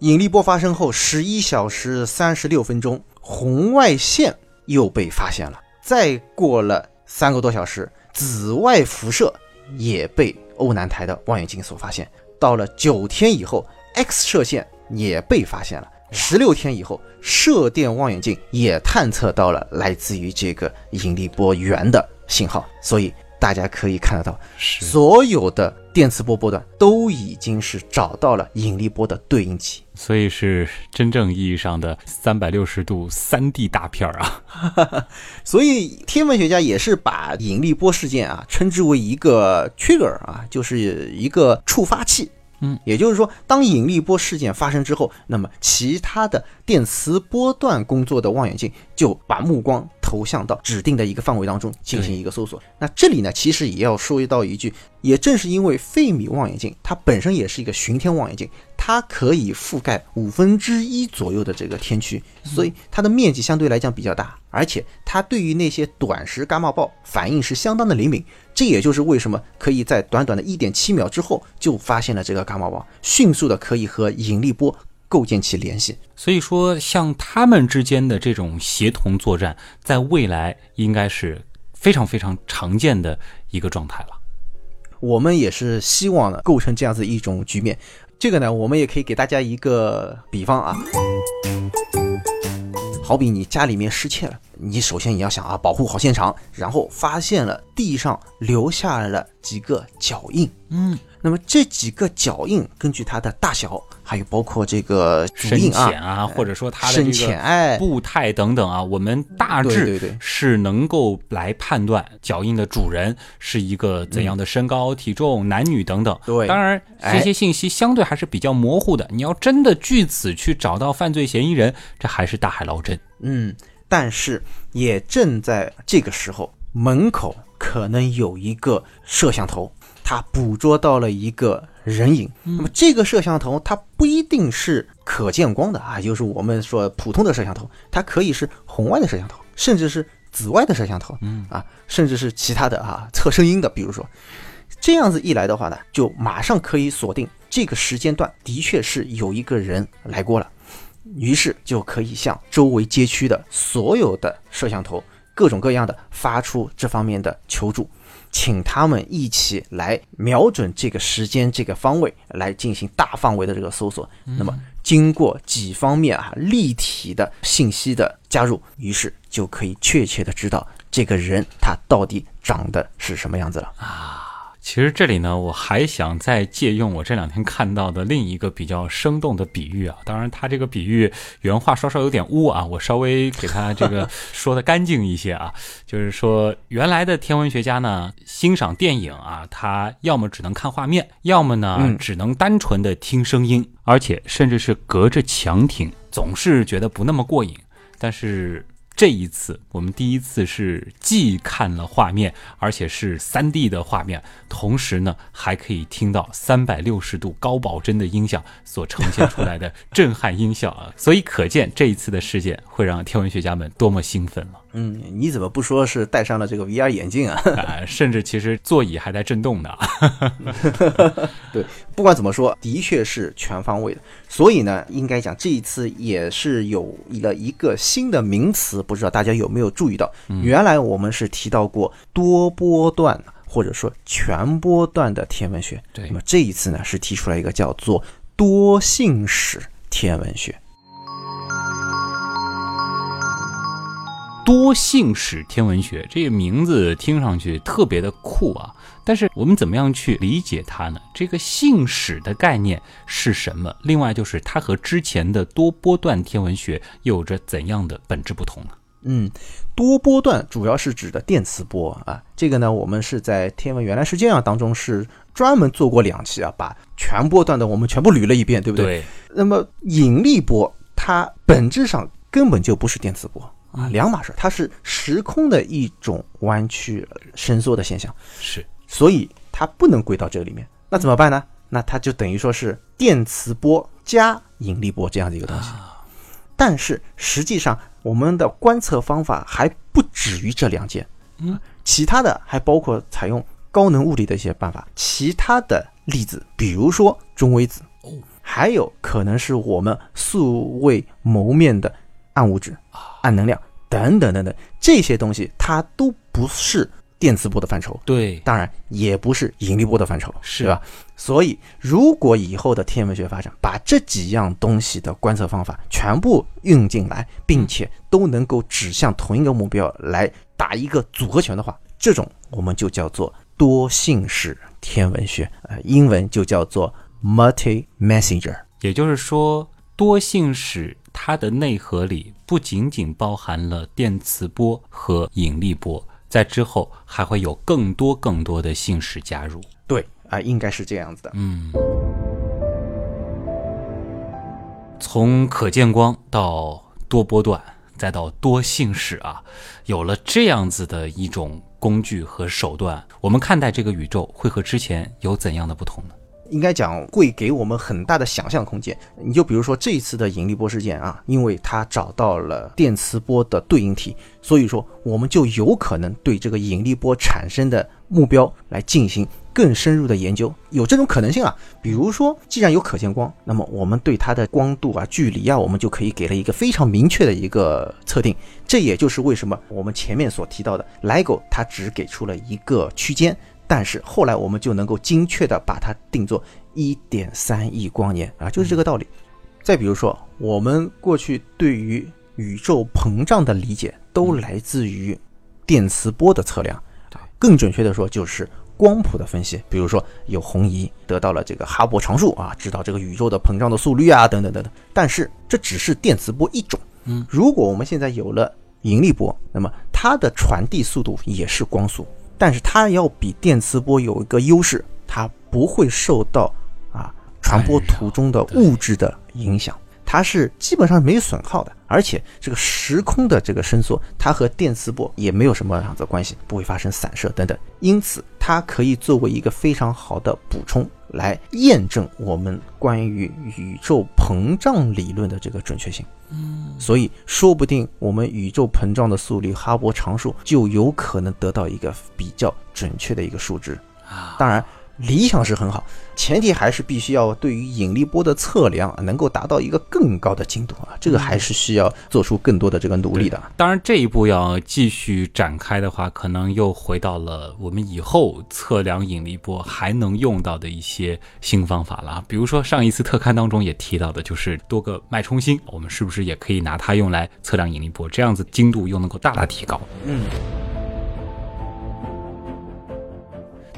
引力波发生后十一小时三十六分钟，红外线又被发现了。再过了三个多小时，紫外辐射也被欧南台的望远镜所发现。到了九天以后，X 射线也被发现了。十六天以后，射电望远镜也探测到了来自于这个引力波源的信号。所以大家可以看得到，是所有的电磁波波段都已经是找到了引力波的对应器。所以是真正意义上的三百六十度三 D 大片儿啊！所以天文学家也是把引力波事件啊称之为一个 trigger 啊，就是一个触发器。嗯，也就是说，当引力波事件发生之后，那么其他的电磁波段工作的望远镜就把目光投向到指定的一个范围当中进行一个搜索。那这里呢，其实也要说到一句，也正是因为费米望远镜它本身也是一个巡天望远镜，它可以覆盖五分之一左右的这个天区，所以它的面积相对来讲比较大，而且它对于那些短时伽马暴反应是相当的灵敏。这也就是为什么可以在短短的一点七秒之后就发现了这个伽马暴，迅速的可以和引力波构建起联系。所以说，像他们之间的这种协同作战，在未来应该是非常非常常见的一个状态了。我们也是希望呢构成这样子一种局面。这个呢，我们也可以给大家一个比方啊，好比你家里面失窃了，你首先你要想啊，保护好现场，然后发现了地上留下了几个脚印，嗯，那么这几个脚印根据它的大小，还有包括这个足深印浅啊，或者说它的深这个步态等等啊，我们大致是能够来判断脚印的主人是一个怎样的身高、体重、男女等等。对当然哎这些信息相对还是比较模糊的。你要真的据此去找到犯罪嫌疑人，这还是大海捞针。嗯，但是也正在这个时候，门口可能有一个摄像头，它捕捉到了一个人影。那么这个摄像头它不一定是可见光的啊，就是我们说普通的摄像头，它可以是红外的摄像头，甚至是紫外的摄像头，嗯啊，甚至是其他的啊测声音的，比如说。这样子一来的话呢，就马上可以锁定这个时间段的确是有一个人来过了，于是就可以向周围街区的所有的摄像头各种各样的发出这方面的求助，请他们一起来瞄准这个时间、这个方位来进行大范围的这个搜索。那么经过几方面啊立体的信息的加入，于是就可以确切的知道这个人他到底长得是什么样子了。其实这里呢，我还想再借用我这两天看到的另一个比较生动的比喻啊。当然，他这个比喻原话稍稍有点污啊，我稍微给他这个说的干净一些啊。就是说，原来的天文学家呢，欣赏电影啊，他要么只能看画面，要么呢嗯只能单纯的听声音，而且甚至是隔着墙听，总是觉得不那么过瘾。但是这一次，我们第一次是既看了画面，而且是三 D 的画面，同时呢还可以听到三百六十度高保真的音响所呈现出来的震撼音效啊！所以可见这一次的事件会让天文学家们多么兴奋了嗯，你怎么不说是戴上了这个 VR 眼镜啊？啊！甚至其实座椅还在震动呢。对，不管怎么说，的确是全方位的。所以呢，应该讲这一次也是有了一个新的名词，不知道大家有没有注意到？原来我们是提到过多波段或者说全波段的天文学，对那么这一次呢是提出来一个叫做多信使天文学。多信使天文学这个名字听上去特别的酷啊，但是我们怎么样去理解它呢？这个信使的概念是什么？另外就是它和之前的多波段天文学有着怎样的本质不同呢？嗯，多波段主要是指的电磁波啊，这个呢，我们是在《天文原来是这样》当中是专门做过两期啊，把全波段的我们全部捋了一遍，对不对？那么引力波它本质上根本就不是电磁波啊，两码事，它是时空的一种弯曲伸缩的现象，是。所以它不能归到这个里面。那怎么办呢？那它就等于说是电磁波加引力波这样的一个东西。但是实际上，我们的观测方法还不止于这两件，嗯，其他的还包括采用高能物理的一些办法，其他的粒子，比如说中微子，哦，还有可能是我们素未谋面的暗物质、暗能量等等等等这些东西，它都不是电磁波的范畴。对，当然也不是引力波的范畴，是吧？所以，如果以后的天文学发展把这几样东西的观测方法全部用进来，并且都能够指向同一个目标来打一个组合拳的话，这种我们就叫做多信使天文学，呃，英文就叫做 multi messenger。也就是说，多信使它的内核里不仅仅包含了电磁波和引力波，在之后还会有更多更多的信使加入。对啊、应该是这样子的。嗯，从可见光到多波段，再到多信使啊，有了这样子的一种工具和手段，我们看待这个宇宙会和之前有怎样的不同呢？应该讲会给我们很大的想象空间。你就比如说这一次的引力波事件啊，因为它找到了电磁波的对应体，所以说我们就有可能对这个引力波产生的目标来进行更深入的研究，有这种可能性啊。比如说，既然有可见光，那么我们对它的光度啊、距离啊，我们就可以给了一个非常明确的一个测定。这也就是为什么我们前面所提到的 Lego 它只给出了一个区间。但是后来我们就能够精确的把它定做一点三亿光年啊，就是这个道理。再比如说，我们过去对于宇宙膨胀的理解都来自于电磁波的测量，对，更准确的说就是光谱的分析。比如说有红移得到了这个哈勃常数啊，知道这个宇宙的膨胀的速率啊，等等等等。但是这只是电磁波一种，嗯，如果我们现在有了引力波，那么它的传递速度也是光速。但是它要比电磁波有一个优势，它不会受到啊传播途中的物质的影响，它是基本上没有损耗的，而且这个时空的这个伸缩，它和电磁波也没有什么样的关系，不会发生散射等等，因此它可以作为一个非常好的补充，来验证我们关于宇宙膨胀理论的这个准确性。所以说不定我们宇宙膨胀的速率哈勃常数就有可能得到一个比较准确的一个数值。啊，当然，理想是很好，前提还是必须要对于引力波的测量啊能够达到一个更高的精度啊，这个还是需要做出更多的这个努力的。当然，这一步要继续展开的话，可能又回到了我们以后测量引力波还能用到的一些新方法了啊。比如说上一次特刊当中也提到的，就是多个脉冲星，我们是不是也可以拿它用来测量引力波？这样子精度又能够大大提高。嗯，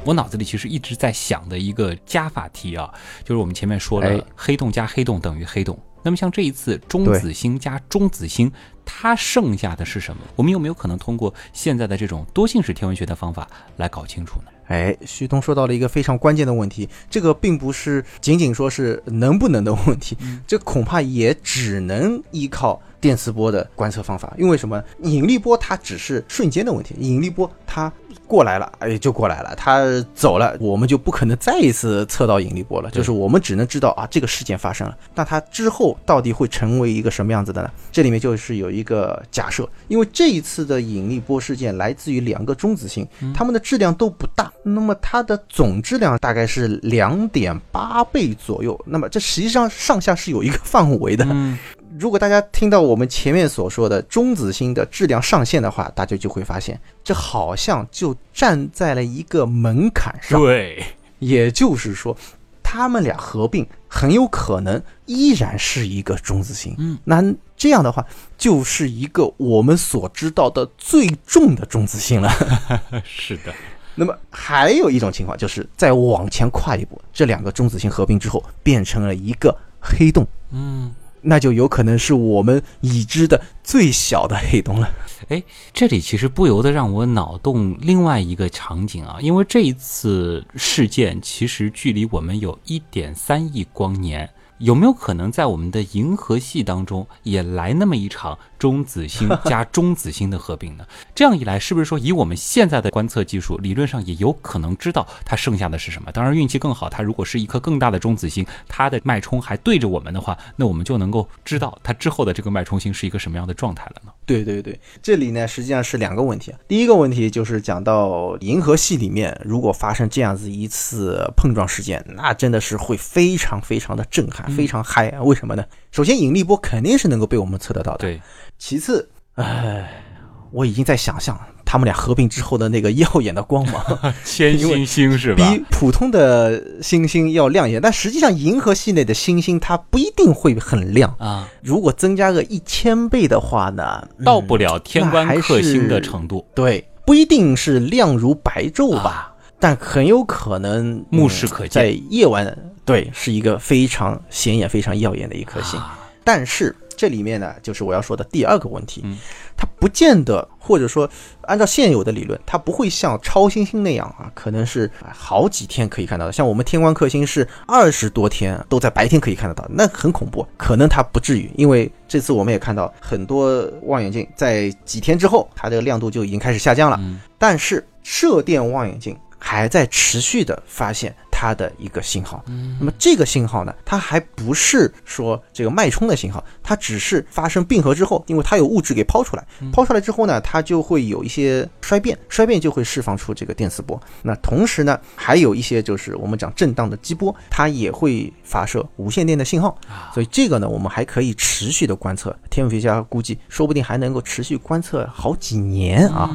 我脑子里其实一直在想的一个加法题啊，就是我们前面说了哎，黑洞加黑洞等于黑洞。那么像这一次中子星加中子星，它剩下的是什么？我们有没有可能通过现在的这种多信使天文学的方法来搞清楚呢？哎，旭东说到了一个非常关键的问题，这个并不是仅仅说是能不能的问题，这恐怕也只能依靠电磁波的观测方法。因为什么？引力波它只是瞬间的问题，引力波它过来了，哎，就过来了，它走了，我们就不可能再一次测到引力波了。就是我们只能知道啊，这个事件发生了，那它之后到底会成为一个什么样子的呢？这里面就是有一个假设，因为这一次的引力波事件来自于两个中子星，它们的质量都不大，那么它的总质量大概是两点八倍左右。那么这实际上上下是有一个范围的。嗯，如果大家听到我们前面所说的中子星的质量上限的话，大家就会发现，这好像就站在了一个门槛上。对，也就是说，他们俩合并很有可能依然是一个中子星。嗯，那这样的话，就是一个我们所知道的最重的中子星了。是的，那么还有一种情况，就是再往前跨一步，这两个中子星合并之后，变成了一个黑洞，嗯。那就有可能是我们已知的最小的黑洞了。哎，这里其实不由得让我脑洞另外一个场景啊，因为这一次事件其实距离我们有一点三亿光年，有没有可能在我们的银河系当中也来那么一场中子星加中子星的合并呢？这样一来，是不是说以我们现在的观测技术，理论上也有可能知道它剩下的是什么？当然，运气更好，它如果是一颗更大的中子星，它的脉冲还对着我们的话，那我们就能够知道它之后的这个脉冲星是一个什么样的状态了呢？对对对，这里呢实际上是两个问题。第一个问题就是讲到银河系里面，如果发生这样子一次碰撞事件，那真的是会非常非常的震撼，非常嗨啊！为什么呢？首先，引力波肯定是能够被我们测得到的。对，其次，唉，我已经在想象他们俩合并之后的那个耀眼的光芒，千星星是吧？比普通的星星要亮眼。但实际上，银河系内的星星它不一定会很亮啊。如果增加个一千倍的话呢，到不了天官克星的程度。对，不一定是亮如白昼吧，但很有可能目视可见，在夜晚。对，是一个非常显眼、非常耀眼的一颗星，但是这里面呢，就是我要说的第二个问题，它不见得，或者说按照现有的理论，它不会像超新星那样啊，可能是好几天可以看到的。像我们天官克星是二十多天都在白天可以看得到，那很恐怖。可能它不至于，因为这次我们也看到很多望远镜在几天之后，它的亮度就已经开始下降了。但是射电望远镜还在持续的发现。它的一个信号，那么这个信号呢，它还不是说这个脉冲的信号，它只是发生并合之后，因为它有物质给抛出来，抛出来之后呢，它就会有一些衰变，衰变就会释放出这个电磁波。那同时呢，还有一些就是我们讲震荡的激波，它也会发射无线电的信号。所以这个呢，我们还可以持续的观测。天文学家估计，说不定还能够持续观测好几年啊。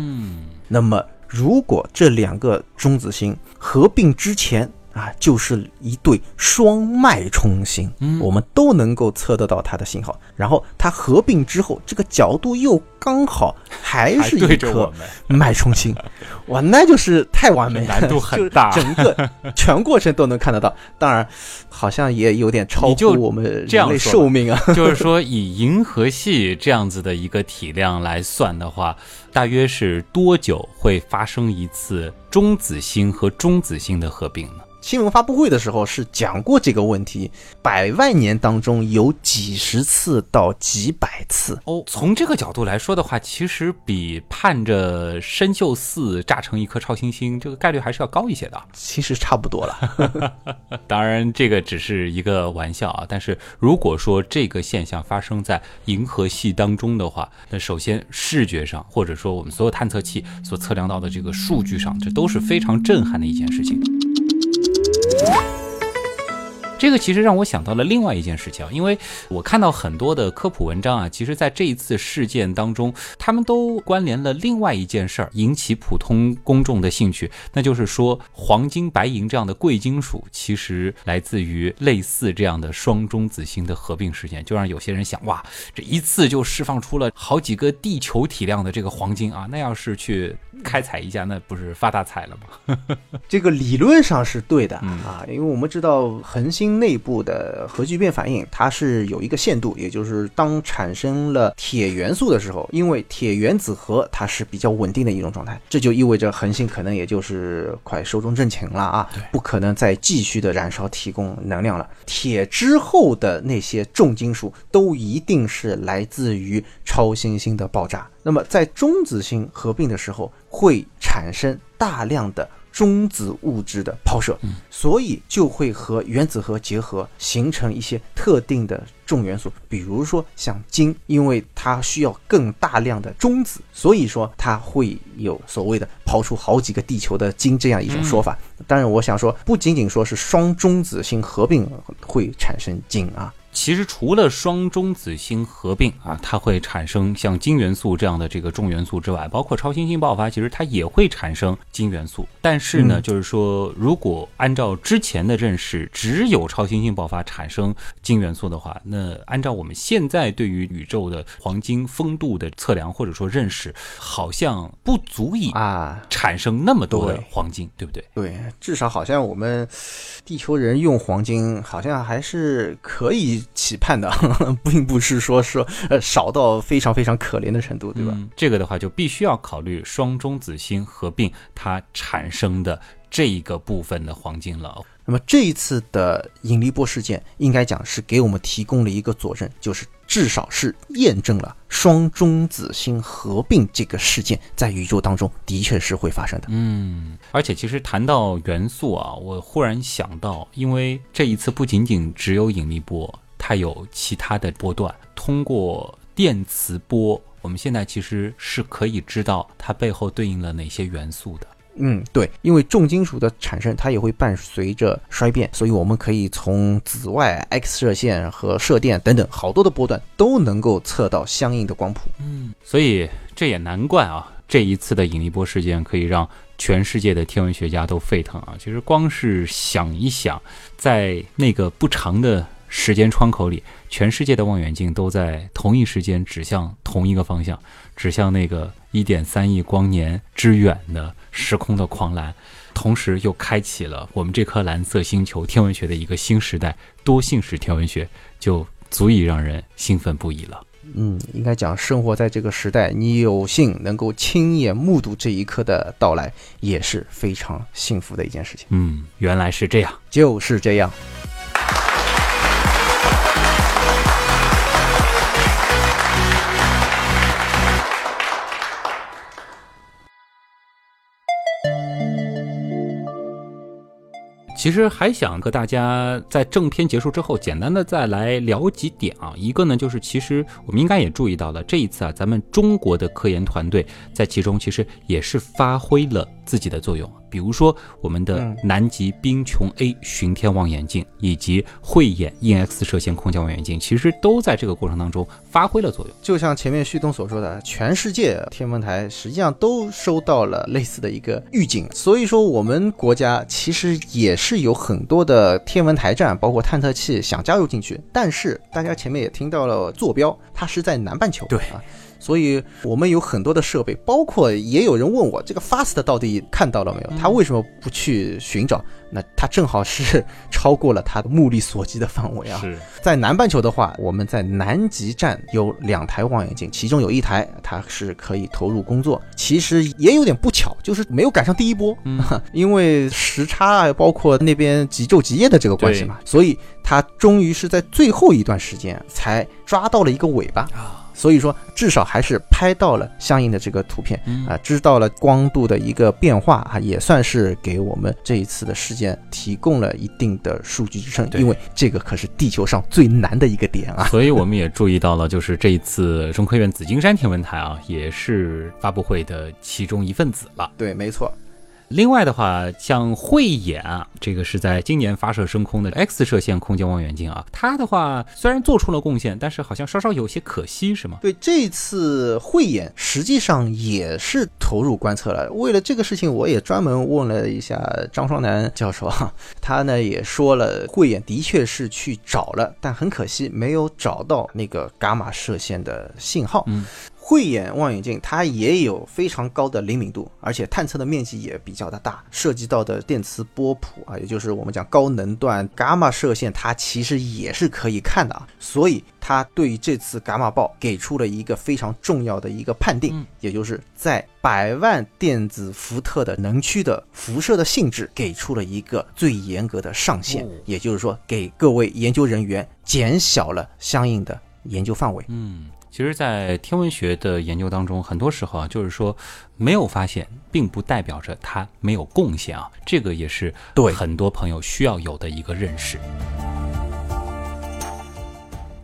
那么如果这两个中子星合并之前，啊，就是一对双脉冲星，我们都能够测得到它的信号。然后它合并之后，这个角度又刚好还是一颗 脉冲星，哇，那就是太完美了，难度很大，整个 全过程都能看得到。当然，好像也有点超乎我们人类寿命啊。就是说，以银河系这样子的一个体量来算的话，大约是多久会发生一次中子星和中子星的合并呢？新闻发布会的时候是讲过这个问题，百万年当中有几十次到几百次哦。从这个角度来说的话，其实比盼着深秀四炸成一颗超新星这个概率还是要高一些的。其实差不多了。当然，这个只是一个玩笑啊。但是如果说这个现象发生在银河系当中的话，那首先视觉上，或者说我们所有探测器所测量到的这个数据上，这都是非常震撼的一件事情。这个其实让我想到了另外一件事情啊，因为我看到很多的科普文章啊，其实在这一次事件当中，他们都关联了另外一件事儿，引起普通公众的兴趣，那就是说黄金、白银这样的贵金属，其实来自于类似这样的双中子星的合并事件，就让有些人想，哇，这一次就释放出了好几个地球体量的这个黄金啊，那要是去。开采一下，那不是发大财了吗？这个理论上是对的啊，因为我们知道恒星内部的核聚变反应，它是有一个限度，也就是当产生了铁元素的时候，因为铁原子核它是比较稳定的一种状态，这就意味着恒星可能也就是快寿终正寝了啊，不可能再继续的燃烧提供能量了。铁之后的那些重金属都一定是来自于超新星的爆炸。那么在中子星合并的时候，会产生大量的中子物质的抛射，所以就会和原子核结合，形成一些特定的重元素，比如说像金，因为它需要更大量的中子，所以说它会有所谓的抛出好几个地球的金这样一种说法。当然，我想说，不仅仅说是双中子星合并会产生金啊。其实除了双中子星合并啊，它会产生像金元素这样的这个重元素之外，包括超新星爆发，其实它也会产生金元素。但是呢，就是说，如果按照之前的认识，只有超新星爆发产生金元素的话，那按照我们现在对于宇宙的黄金风度的测量或者说认识，好像不足以啊产生那么多的黄金，对不对？对，至少好像我们地球人用黄金，好像还是可以。期盼的，并不是说说呃少到非常非常可怜的程度，对吧？这个的话就必须要考虑双中子星合并它产生的这一个部分的黄金了。那么这一次的引力波事件，应该讲是给我们提供了一个佐证，就是至少是验证了双中子星合并这个事件在宇宙当中的确是会发生的。嗯，而且其实谈到元素啊，我忽然想到，因为这一次不仅仅只有引力波，它有其他的波段，通过电磁波，我们现在其实是可以知道它背后对应了哪些元素的。嗯，对，因为重金属的产生，它也会伴随着衰变，所以我们可以从紫外、X 射线和射电等等好多的波段都能够测到相应的光谱。嗯，所以这也难怪啊，这一次的引力波事件可以让全世界的天文学家都沸腾啊。其实光是想一想，在那个不长的时间窗口里，全世界的望远镜都在同一时间指向同一个方向，指向那个一点三亿光年之远的。时空的狂澜，同时又开启了我们这颗蓝色星球天文学的一个新时代——多信使天文学，就足以让人兴奋不已了。嗯，应该讲，生活在这个时代，你有幸能够亲眼目睹这一刻的到来，也是非常幸福的一件事情。嗯，原来是这样，就是这样。其实还想和大家在正片结束之后，简单的再来聊几点啊。一个呢，就是其实我们应该也注意到了，这一次啊，咱们中国的科研团队在其中其实也是发挥了自己的作用。比如说，我们的南极冰穹 A 巡天望远镜以及慧眼 EX 射线空间望远镜，其实都在这个过程当中发挥了作用。就像前面旭东所说的，全世界天文台实际上都收到了类似的一个预警，所以说我们国家其实也是有很多的天文台站，包括探测器想加入进去，但是大家前面也听到了坐标，它是在南半球，对啊。所以我们有很多的设备，包括也有人问我这个 FAST 到底看到了没有？他为什么不去寻找？那他正好是超过了他的目力所及的范围啊。在南半球的话，我们在南极站有两台望远镜，其中有一台它是可以投入工作。其实也有点不巧，就是没有赶上第一波，因为时差啊，包括那边极昼极夜的这个关系嘛，所以它终于是在最后一段时间才抓到了一个尾巴啊。所以说，至少还是拍到了相应的这个图片啊，知道了光度的一个变化啊，也算是给我们这一次的事件提供了一定的数据支撑。因为这个可是地球上最难的一个点啊。所以我们也注意到了，就是这一次中科院紫金山天文台啊，也是发布会的其中一份子了。对，没错。另外的话，像慧眼啊，这个是在今年发射升空的 X 射线空间望远镜啊，它的话虽然做出了贡献，但是好像稍稍有些可惜，是吗？对，这次慧眼实际上也是投入观测了。为了这个事情，我也专门问了一下张双南教授啊，他呢也说了，慧眼的确是去找了，但很可惜没有找到那个伽马射线的信号。嗯。慧眼望远镜它也有非常高的灵敏度，而且探测的面积也比较的大，涉及到的电磁波谱啊，也就是我们讲高能段伽马射线，它其实也是可以看的啊。所以它对于这次伽马暴给出了一个非常重要的一个判定，也就是在百万电子伏特的能区的辐射的性质给出了一个最严格的上限，也就是说给各位研究人员减小了相应的研究范围。嗯。其实，在天文学的研究当中，很多时候啊，就是说没有发现，并不代表着它没有贡献啊。这个也是对很多朋友需要有的一个认识。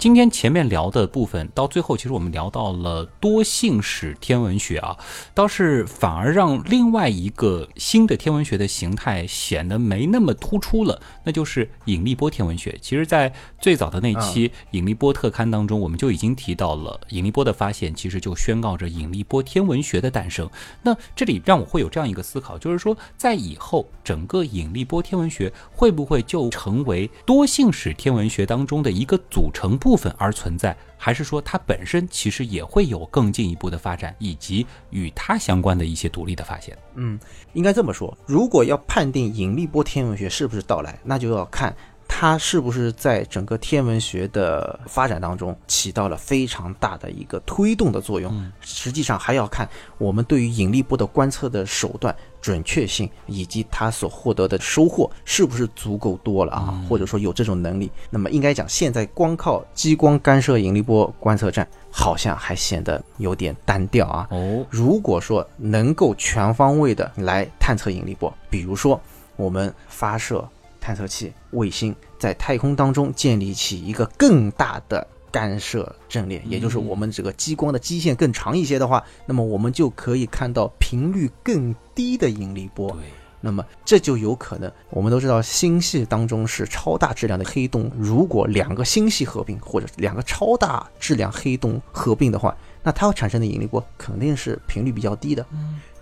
今天前面聊的部分，到最后其实我们聊到了多信使天文学啊，倒是反而让另外一个新的天文学的形态显得没那么突出了，那就是引力波天文学。其实，在最早的那期引力波特刊当中，我们就已经提到了引力波的发现，其实就宣告着引力波天文学的诞生。那这里让我会有这样一个思考，就是说，在以后整个引力波天文学会不会就成为多信使天文学当中的一个组成部？部分而存在，还是说它本身其实也会有更进一步的发展，以及与它相关的一些独立的发现？嗯，应该这么说。如果要判定引力波天文学是不是到来，那就要看它是不是在整个天文学的发展当中起到了非常大的一个推动的作用？实际上还要看我们对于引力波的观测的手段准确性，以及他所获得的收获是不是足够多了啊？或者说有这种能力？那么应该讲，现在光靠激光干涉引力波观测站好像还显得有点单调啊。哦，如果说能够全方位的来探测引力波，比如说我们发射探测器、卫星，在太空当中建立起一个更大的干涉阵列，也就是我们这个激光的基线更长一些的话，那么我们就可以看到频率更低的引力波。对，那么这就有可能，我们都知道星系当中是超大质量的黑洞，如果两个星系合并，或者两个超大质量黑洞合并的话，那它产生的引力波肯定是频率比较低的。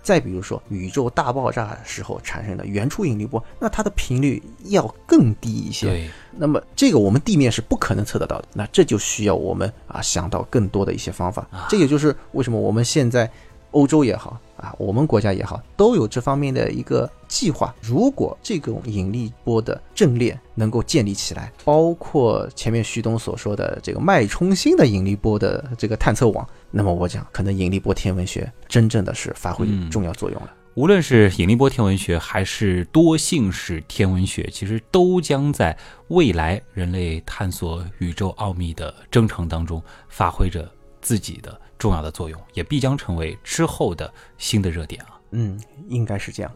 嗯，再比如说宇宙大爆炸时候产生的原初引力波，那它的频率要更低一些。对，那么这个我们地面是不可能测得到的，那这就需要我们啊想到更多的一些方法。这也就是为什么我们现在欧洲也好啊，我们国家也好，都有这方面的一个计划。如果这种引力波的阵列能够建立起来，包括前面徐东所说的这个脉冲星的引力波的这个探测网，那么我讲可能引力波天文学真正的是发挥嗯重要作用了。无论是引力波天文学还是多性式天文学，其实都将在未来人类探索宇宙奥秘的征程当中发挥着自己的重要的作用，也必将成为之后的新的热点啊。嗯，应该是这样。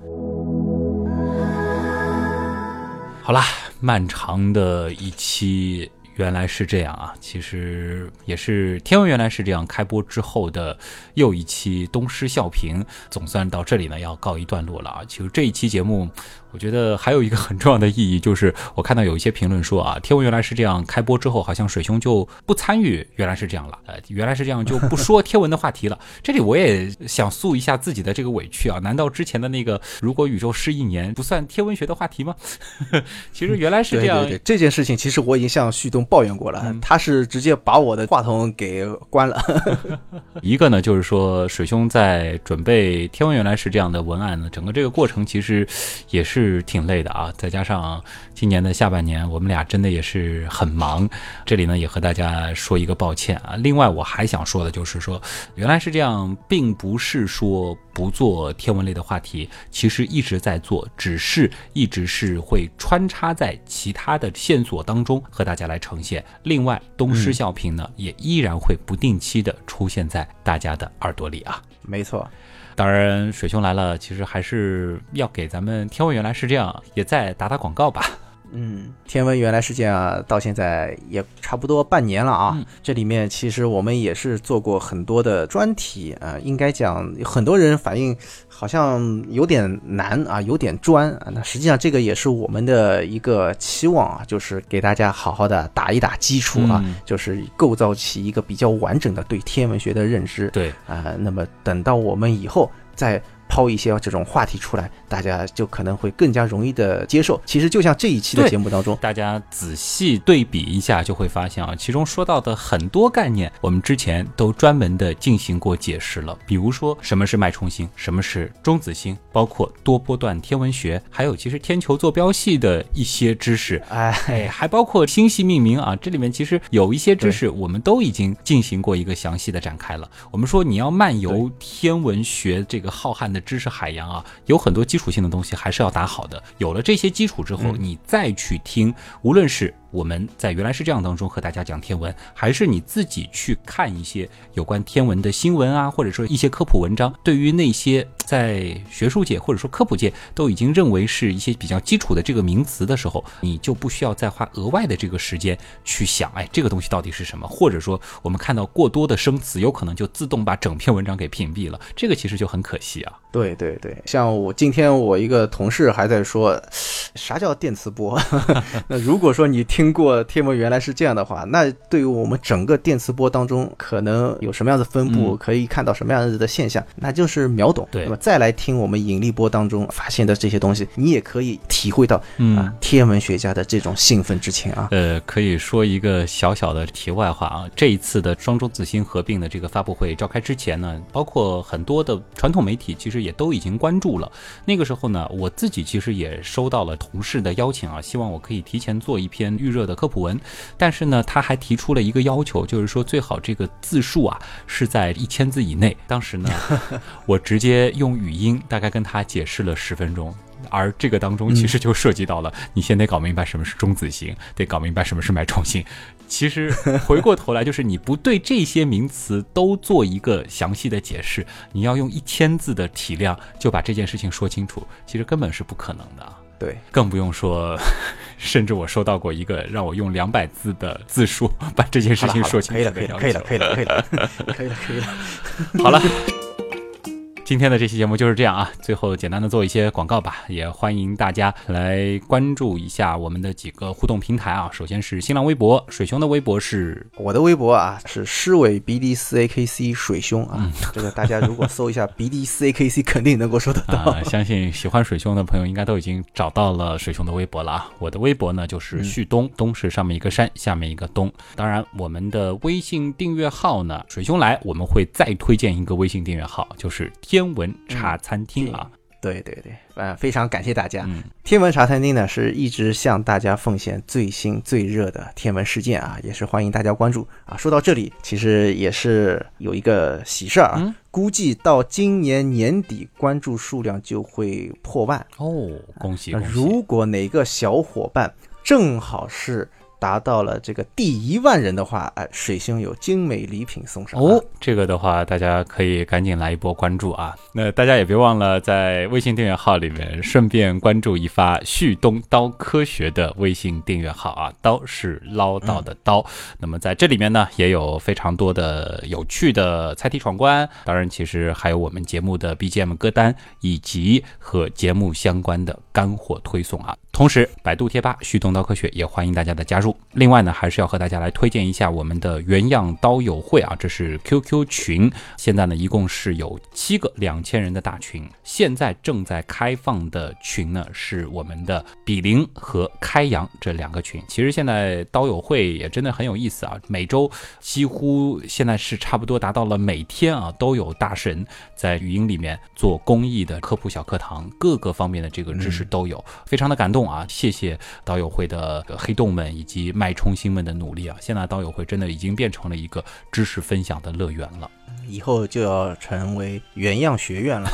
好啦，漫长的一期原来是这样啊，其实也是《天文原来是这样》开播之后的又一期东施效颦，总算到这里呢要告一段落了啊。其实这一期节目，我觉得还有一个很重要的意义，就是我看到有一些评论说啊，《天文原来是这样》开播之后，好像水兄就不参与原来是这样了，呃，原来是这样就不说 天文的话题了。这里我也想诉一下自己的这个委屈啊，难道之前的那个如果宇宙是一年不算天文学的话题吗？其实原来是这样，对对对，这件事情其实我已经向旭东抱怨过了，嗯他是直接把我的话筒给关了。一个呢，就是说水兄在准备《天文原来是这样的》文案呢，整个这个过程其实也是是挺累的啊。再加上今年的下半年，我们俩真的也是很忙，这里呢也和大家说一个抱歉啊。另外我还想说的就是说，原来是这样，并不是说不做天文类的话题，其实一直在做，只是一直是会穿插在其他的线索当中和大家来呈现。另外，东施效颦呢，也依然会不定期的出现在大家的耳朵里啊。没错，当然，水兄来了，其实还是要给咱们天文原来是这样，也再打打广告吧。嗯，天文原来是这样，到现在也差不多半年了啊。嗯这里面其实我们也是做过很多的专题啊、呃应该讲很多人反映好像有点难啊，有点专啊。那实际上这个也是我们的一个期望啊，就是给大家好好的打一打基础啊，嗯就是构造起一个比较完整的对天文学的认知。对，啊、那么等到我们以后再抛一些这种话题出来，大家就可能会更加容易的接受。其实就像这一期的节目当中，大家仔细对比一下，就会发现啊，其中说到的很多概念，我们之前都专门的进行过解释了。比如说，什么是脉冲星，什么是中子星，包括多波段天文学，还有其实天球坐标系的一些知识。哎，哎，还包括星系命名啊，这里面其实有一些知识，我们都已经进行过一个详细的展开了。我们说你要漫游天文学这个浩瀚的知识海洋啊，有很多基础性的东西还是要打好的。有了这些基础之后，你再去听，无论是我们在原来是这样当中和大家讲天文，还是你自己去看一些有关天文的新闻啊，或者说一些科普文章，对于那些在学术界或者说科普界都已经认为是一些比较基础的这个名词的时候，你就不需要再花额外的这个时间去想，哎，这个东西到底是什么？或者说我们看到过多的生词，有可能就自动把整篇文章给屏蔽了，这个其实就很可惜啊。对对对，像我今天我一个同事还在说，啥叫电磁波？那如果说你天听过天文原来是这样的话，那对于我们整个电磁波当中可能有什么样的分布，可以看到什么样子的现象，那就是秒懂。对那么再来听我们引力波当中发现的这些东西，你也可以体会到嗯啊天文学家的这种兴奋之情啊。呃，可以说一个小小的题外话啊，这一次的双中子星合并的这个发布会召开之前呢，包括很多的传统媒体其实也都已经关注了。那个时候呢，我自己其实也收到了同事的邀请啊，希望我可以提前做一篇预热的科普文。但是呢，他还提出了一个要求，就是说最好这个字数啊是在一千字以内。当时呢，我直接用语音大概跟他解释了十分钟。而这个当中其实就涉及到了，你先得搞明白什么是中子星，得搞明白什么是脉冲星。其实回过头来，就是你不对这些名词都做一个详细的解释，你要用一千字的体量就把这件事情说清楚，其实根本是不可能的啊。对，更不用说，甚至我收到过一个让我用两百字的字数 把这件事情说清楚可以了，可以了，可以了，可以了，可以了，可以了，可以了。好了。今天的这期节目就是这样啊，最后简单的做一些广告吧，也欢迎大家来关注一下我们的几个互动平台啊。首先是新浪微博，水兄的微博是我的微博啊是诗尾 BD 四 AKC 水兄啊，这个大家如果搜一下 BD 四 AKC，肯定能够搜得到。啊，相信喜欢水兄的朋友应该都已经找到了水兄的微博了啊。我的微博呢就是旭东，东是上面一个山，下面一个东。当然，我们的微信订阅号呢，水兄来我们会再推荐一个微信订阅号，就是天文茶餐厅啊。对对对，呃，非常感谢大家。嗯天文茶餐厅呢是一直向大家奉献最新最热的天文事件啊，也是欢迎大家关注啊。说到这里，其实也是有一个喜事儿啊，嗯估计到今年年底关注数量就会破万。哦，恭喜恭喜！如果哪个小伙伴正好是达到了这个第一万人的话，哎，水星有精美礼品送上哦，这个的话，大家可以赶紧来一波关注啊！那大家也别忘了在微信订阅号里面顺便关注一发旭东刀科学的微信订阅号啊，刀是唠叨的刀。那么在这里面呢，也有非常多的有趣的猜题闯关，当然其实还有我们节目的 BGM 歌单以及和节目相关的干货推送啊。同时，百度贴吧旭东刀科学也欢迎大家的加入。另外呢，还是要和大家来推荐一下我们的原样刀友会啊，这是 QQ 群，现在呢一共是有七个两千人的大群，现在正在开放的群呢是我们的比邻和开阳这两个群。其实现在刀友会也真的很有意思啊，每周几乎现在是差不多达到了每天啊都有大神在语音里面做公益的科普小课堂，各个方面的这个知识都有，非常的感动啊！谢谢导友会的黑洞们以及脉冲星们的努力啊！现在导友会真的已经变成了一个知识分享的乐园了。以后就要成为原样学院了。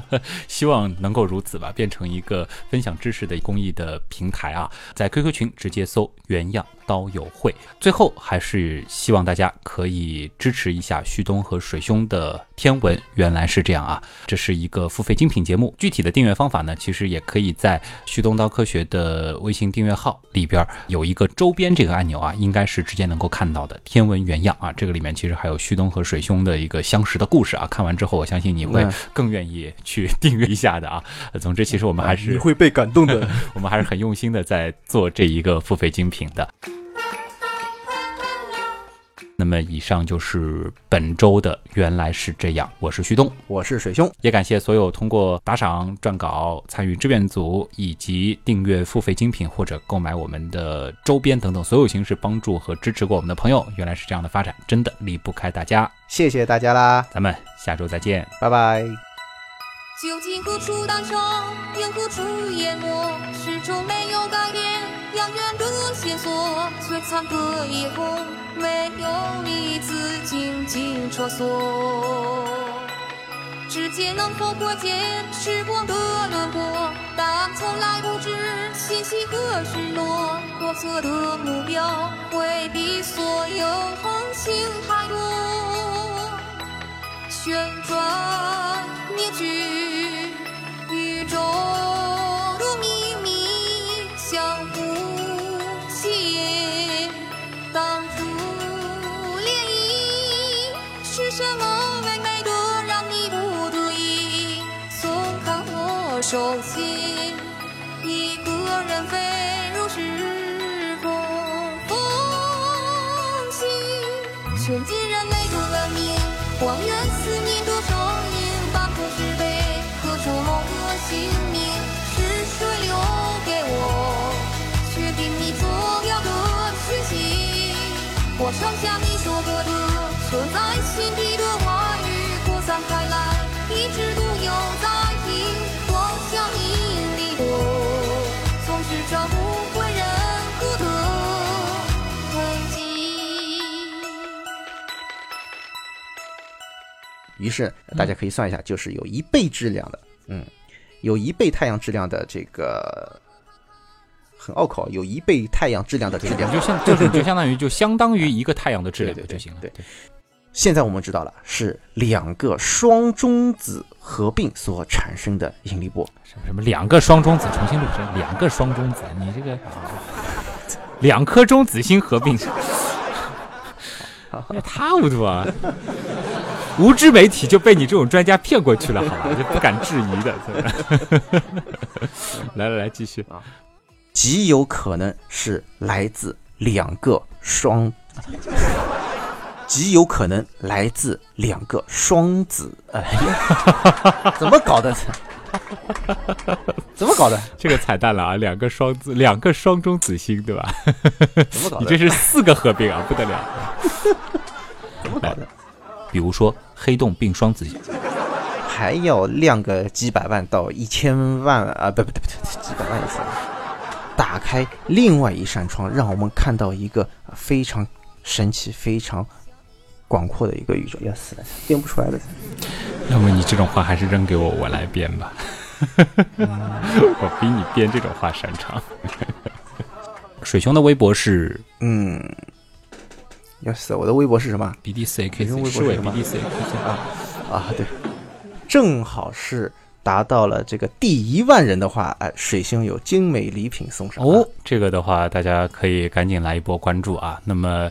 希望能够如此吧，变成一个分享知识的公益的平台啊！在 QQ 群直接搜“原样刀友会”。最后还是希望大家可以支持一下旭东和水兄的天文。原来是这样啊，这是一个付费精品节目。具体的订阅方法呢，其实也可以在旭东刀科学的微信订阅号里边有一个周边这个按钮啊，应该是直接能够看到的。天文原样啊，这个里面其实还有旭东和水兄的一个相识的故事啊。看完之后，我相信你会嗯更愿意去订阅一下的啊。呃总之，其实我们还是你会被感动的。我们还是很用心的在做这一个付费精品的。那么，以上就是本周的原来是这样。我是旭东，我是水兄，也感谢所有通过打赏、撰稿、参与志愿组以及订阅付费精品或者购买我们的周边等等所有形式帮助和支持过我们的朋友。原来是这样的发展，真的离不开大家。谢谢大家啦，咱们下周再见。拜拜。究竟何处诞生，又何处淹没？始终没有改变，遥远的线索，璀璨的夜空，没有你一字静静穿梭。指尖能否窥见时光的轮廓？答案从来不知信息和失落。国策的目标，会比所有恒星太多。旋转，扭曲，宇宙的秘密，相互吸引，当初涟漪。是什么唯美的让你不得已松开我手心？一个人飞入时空缝隙，全禁人类的文明，荒原。我确定你重要的讯息？我唱下你说过的存在心底的话语，扩散开来，一直都有在听，光像引力的，总是找不回任何的痕迹。于是大家可以算一下，就是有一倍质量的，嗯，有一倍太阳质量的这个很拗口，有一倍太阳质量的质量。就相就是就相当于就相当于一个太阳的质量对对对就行了。对现在我们知道了，是两个双中子合并所产生的引力波。什么什么两个双中子重新录制，两个双中子，你这个 两颗中子星合并，也差不多啊。无知媒体就被你这种专家骗过去了，好吧？就不敢质疑的。来来来，继续啊。极有可能是来自两个双，极有可能来自两个双子。哎呀，怎么搞的？怎么搞的？这个彩蛋了啊！两个双子，两个双中子星，对吧？怎么搞的？你这是四个合并啊，不得了。怎么搞的？比如说黑洞并双子星，还要亮个几百万到一千万啊！不不不不，几百万一次。打开另外一扇窗，让我们看到一个非常神奇、非常广阔的一个宇宙。要死了，编不出来了。要么你这种话还是扔给我，我来编吧。我比你编这种话擅长。水兄的微博是嗯，要死，我的微博是什么？BDCAK，水兄微博是为什么 BDCAK 啊。啊，对，正好是达到了这个第一万人的话，哎，水星有精美礼品送上啊哦，这个的话，大家可以赶紧来一波关注啊。那么，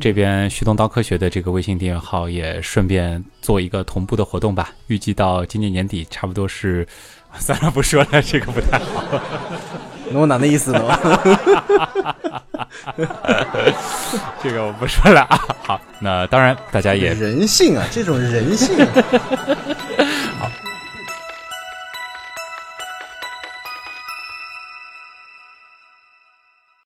这边旭东刀科学的这个微信订阅号也顺便做一个同步的活动吧。预计到今年年底，差不多是，算了，不说了，这个不太好。侬哪能意思呢？这个我不说了啊。好，那当然，大家也人性啊，这种人性啊，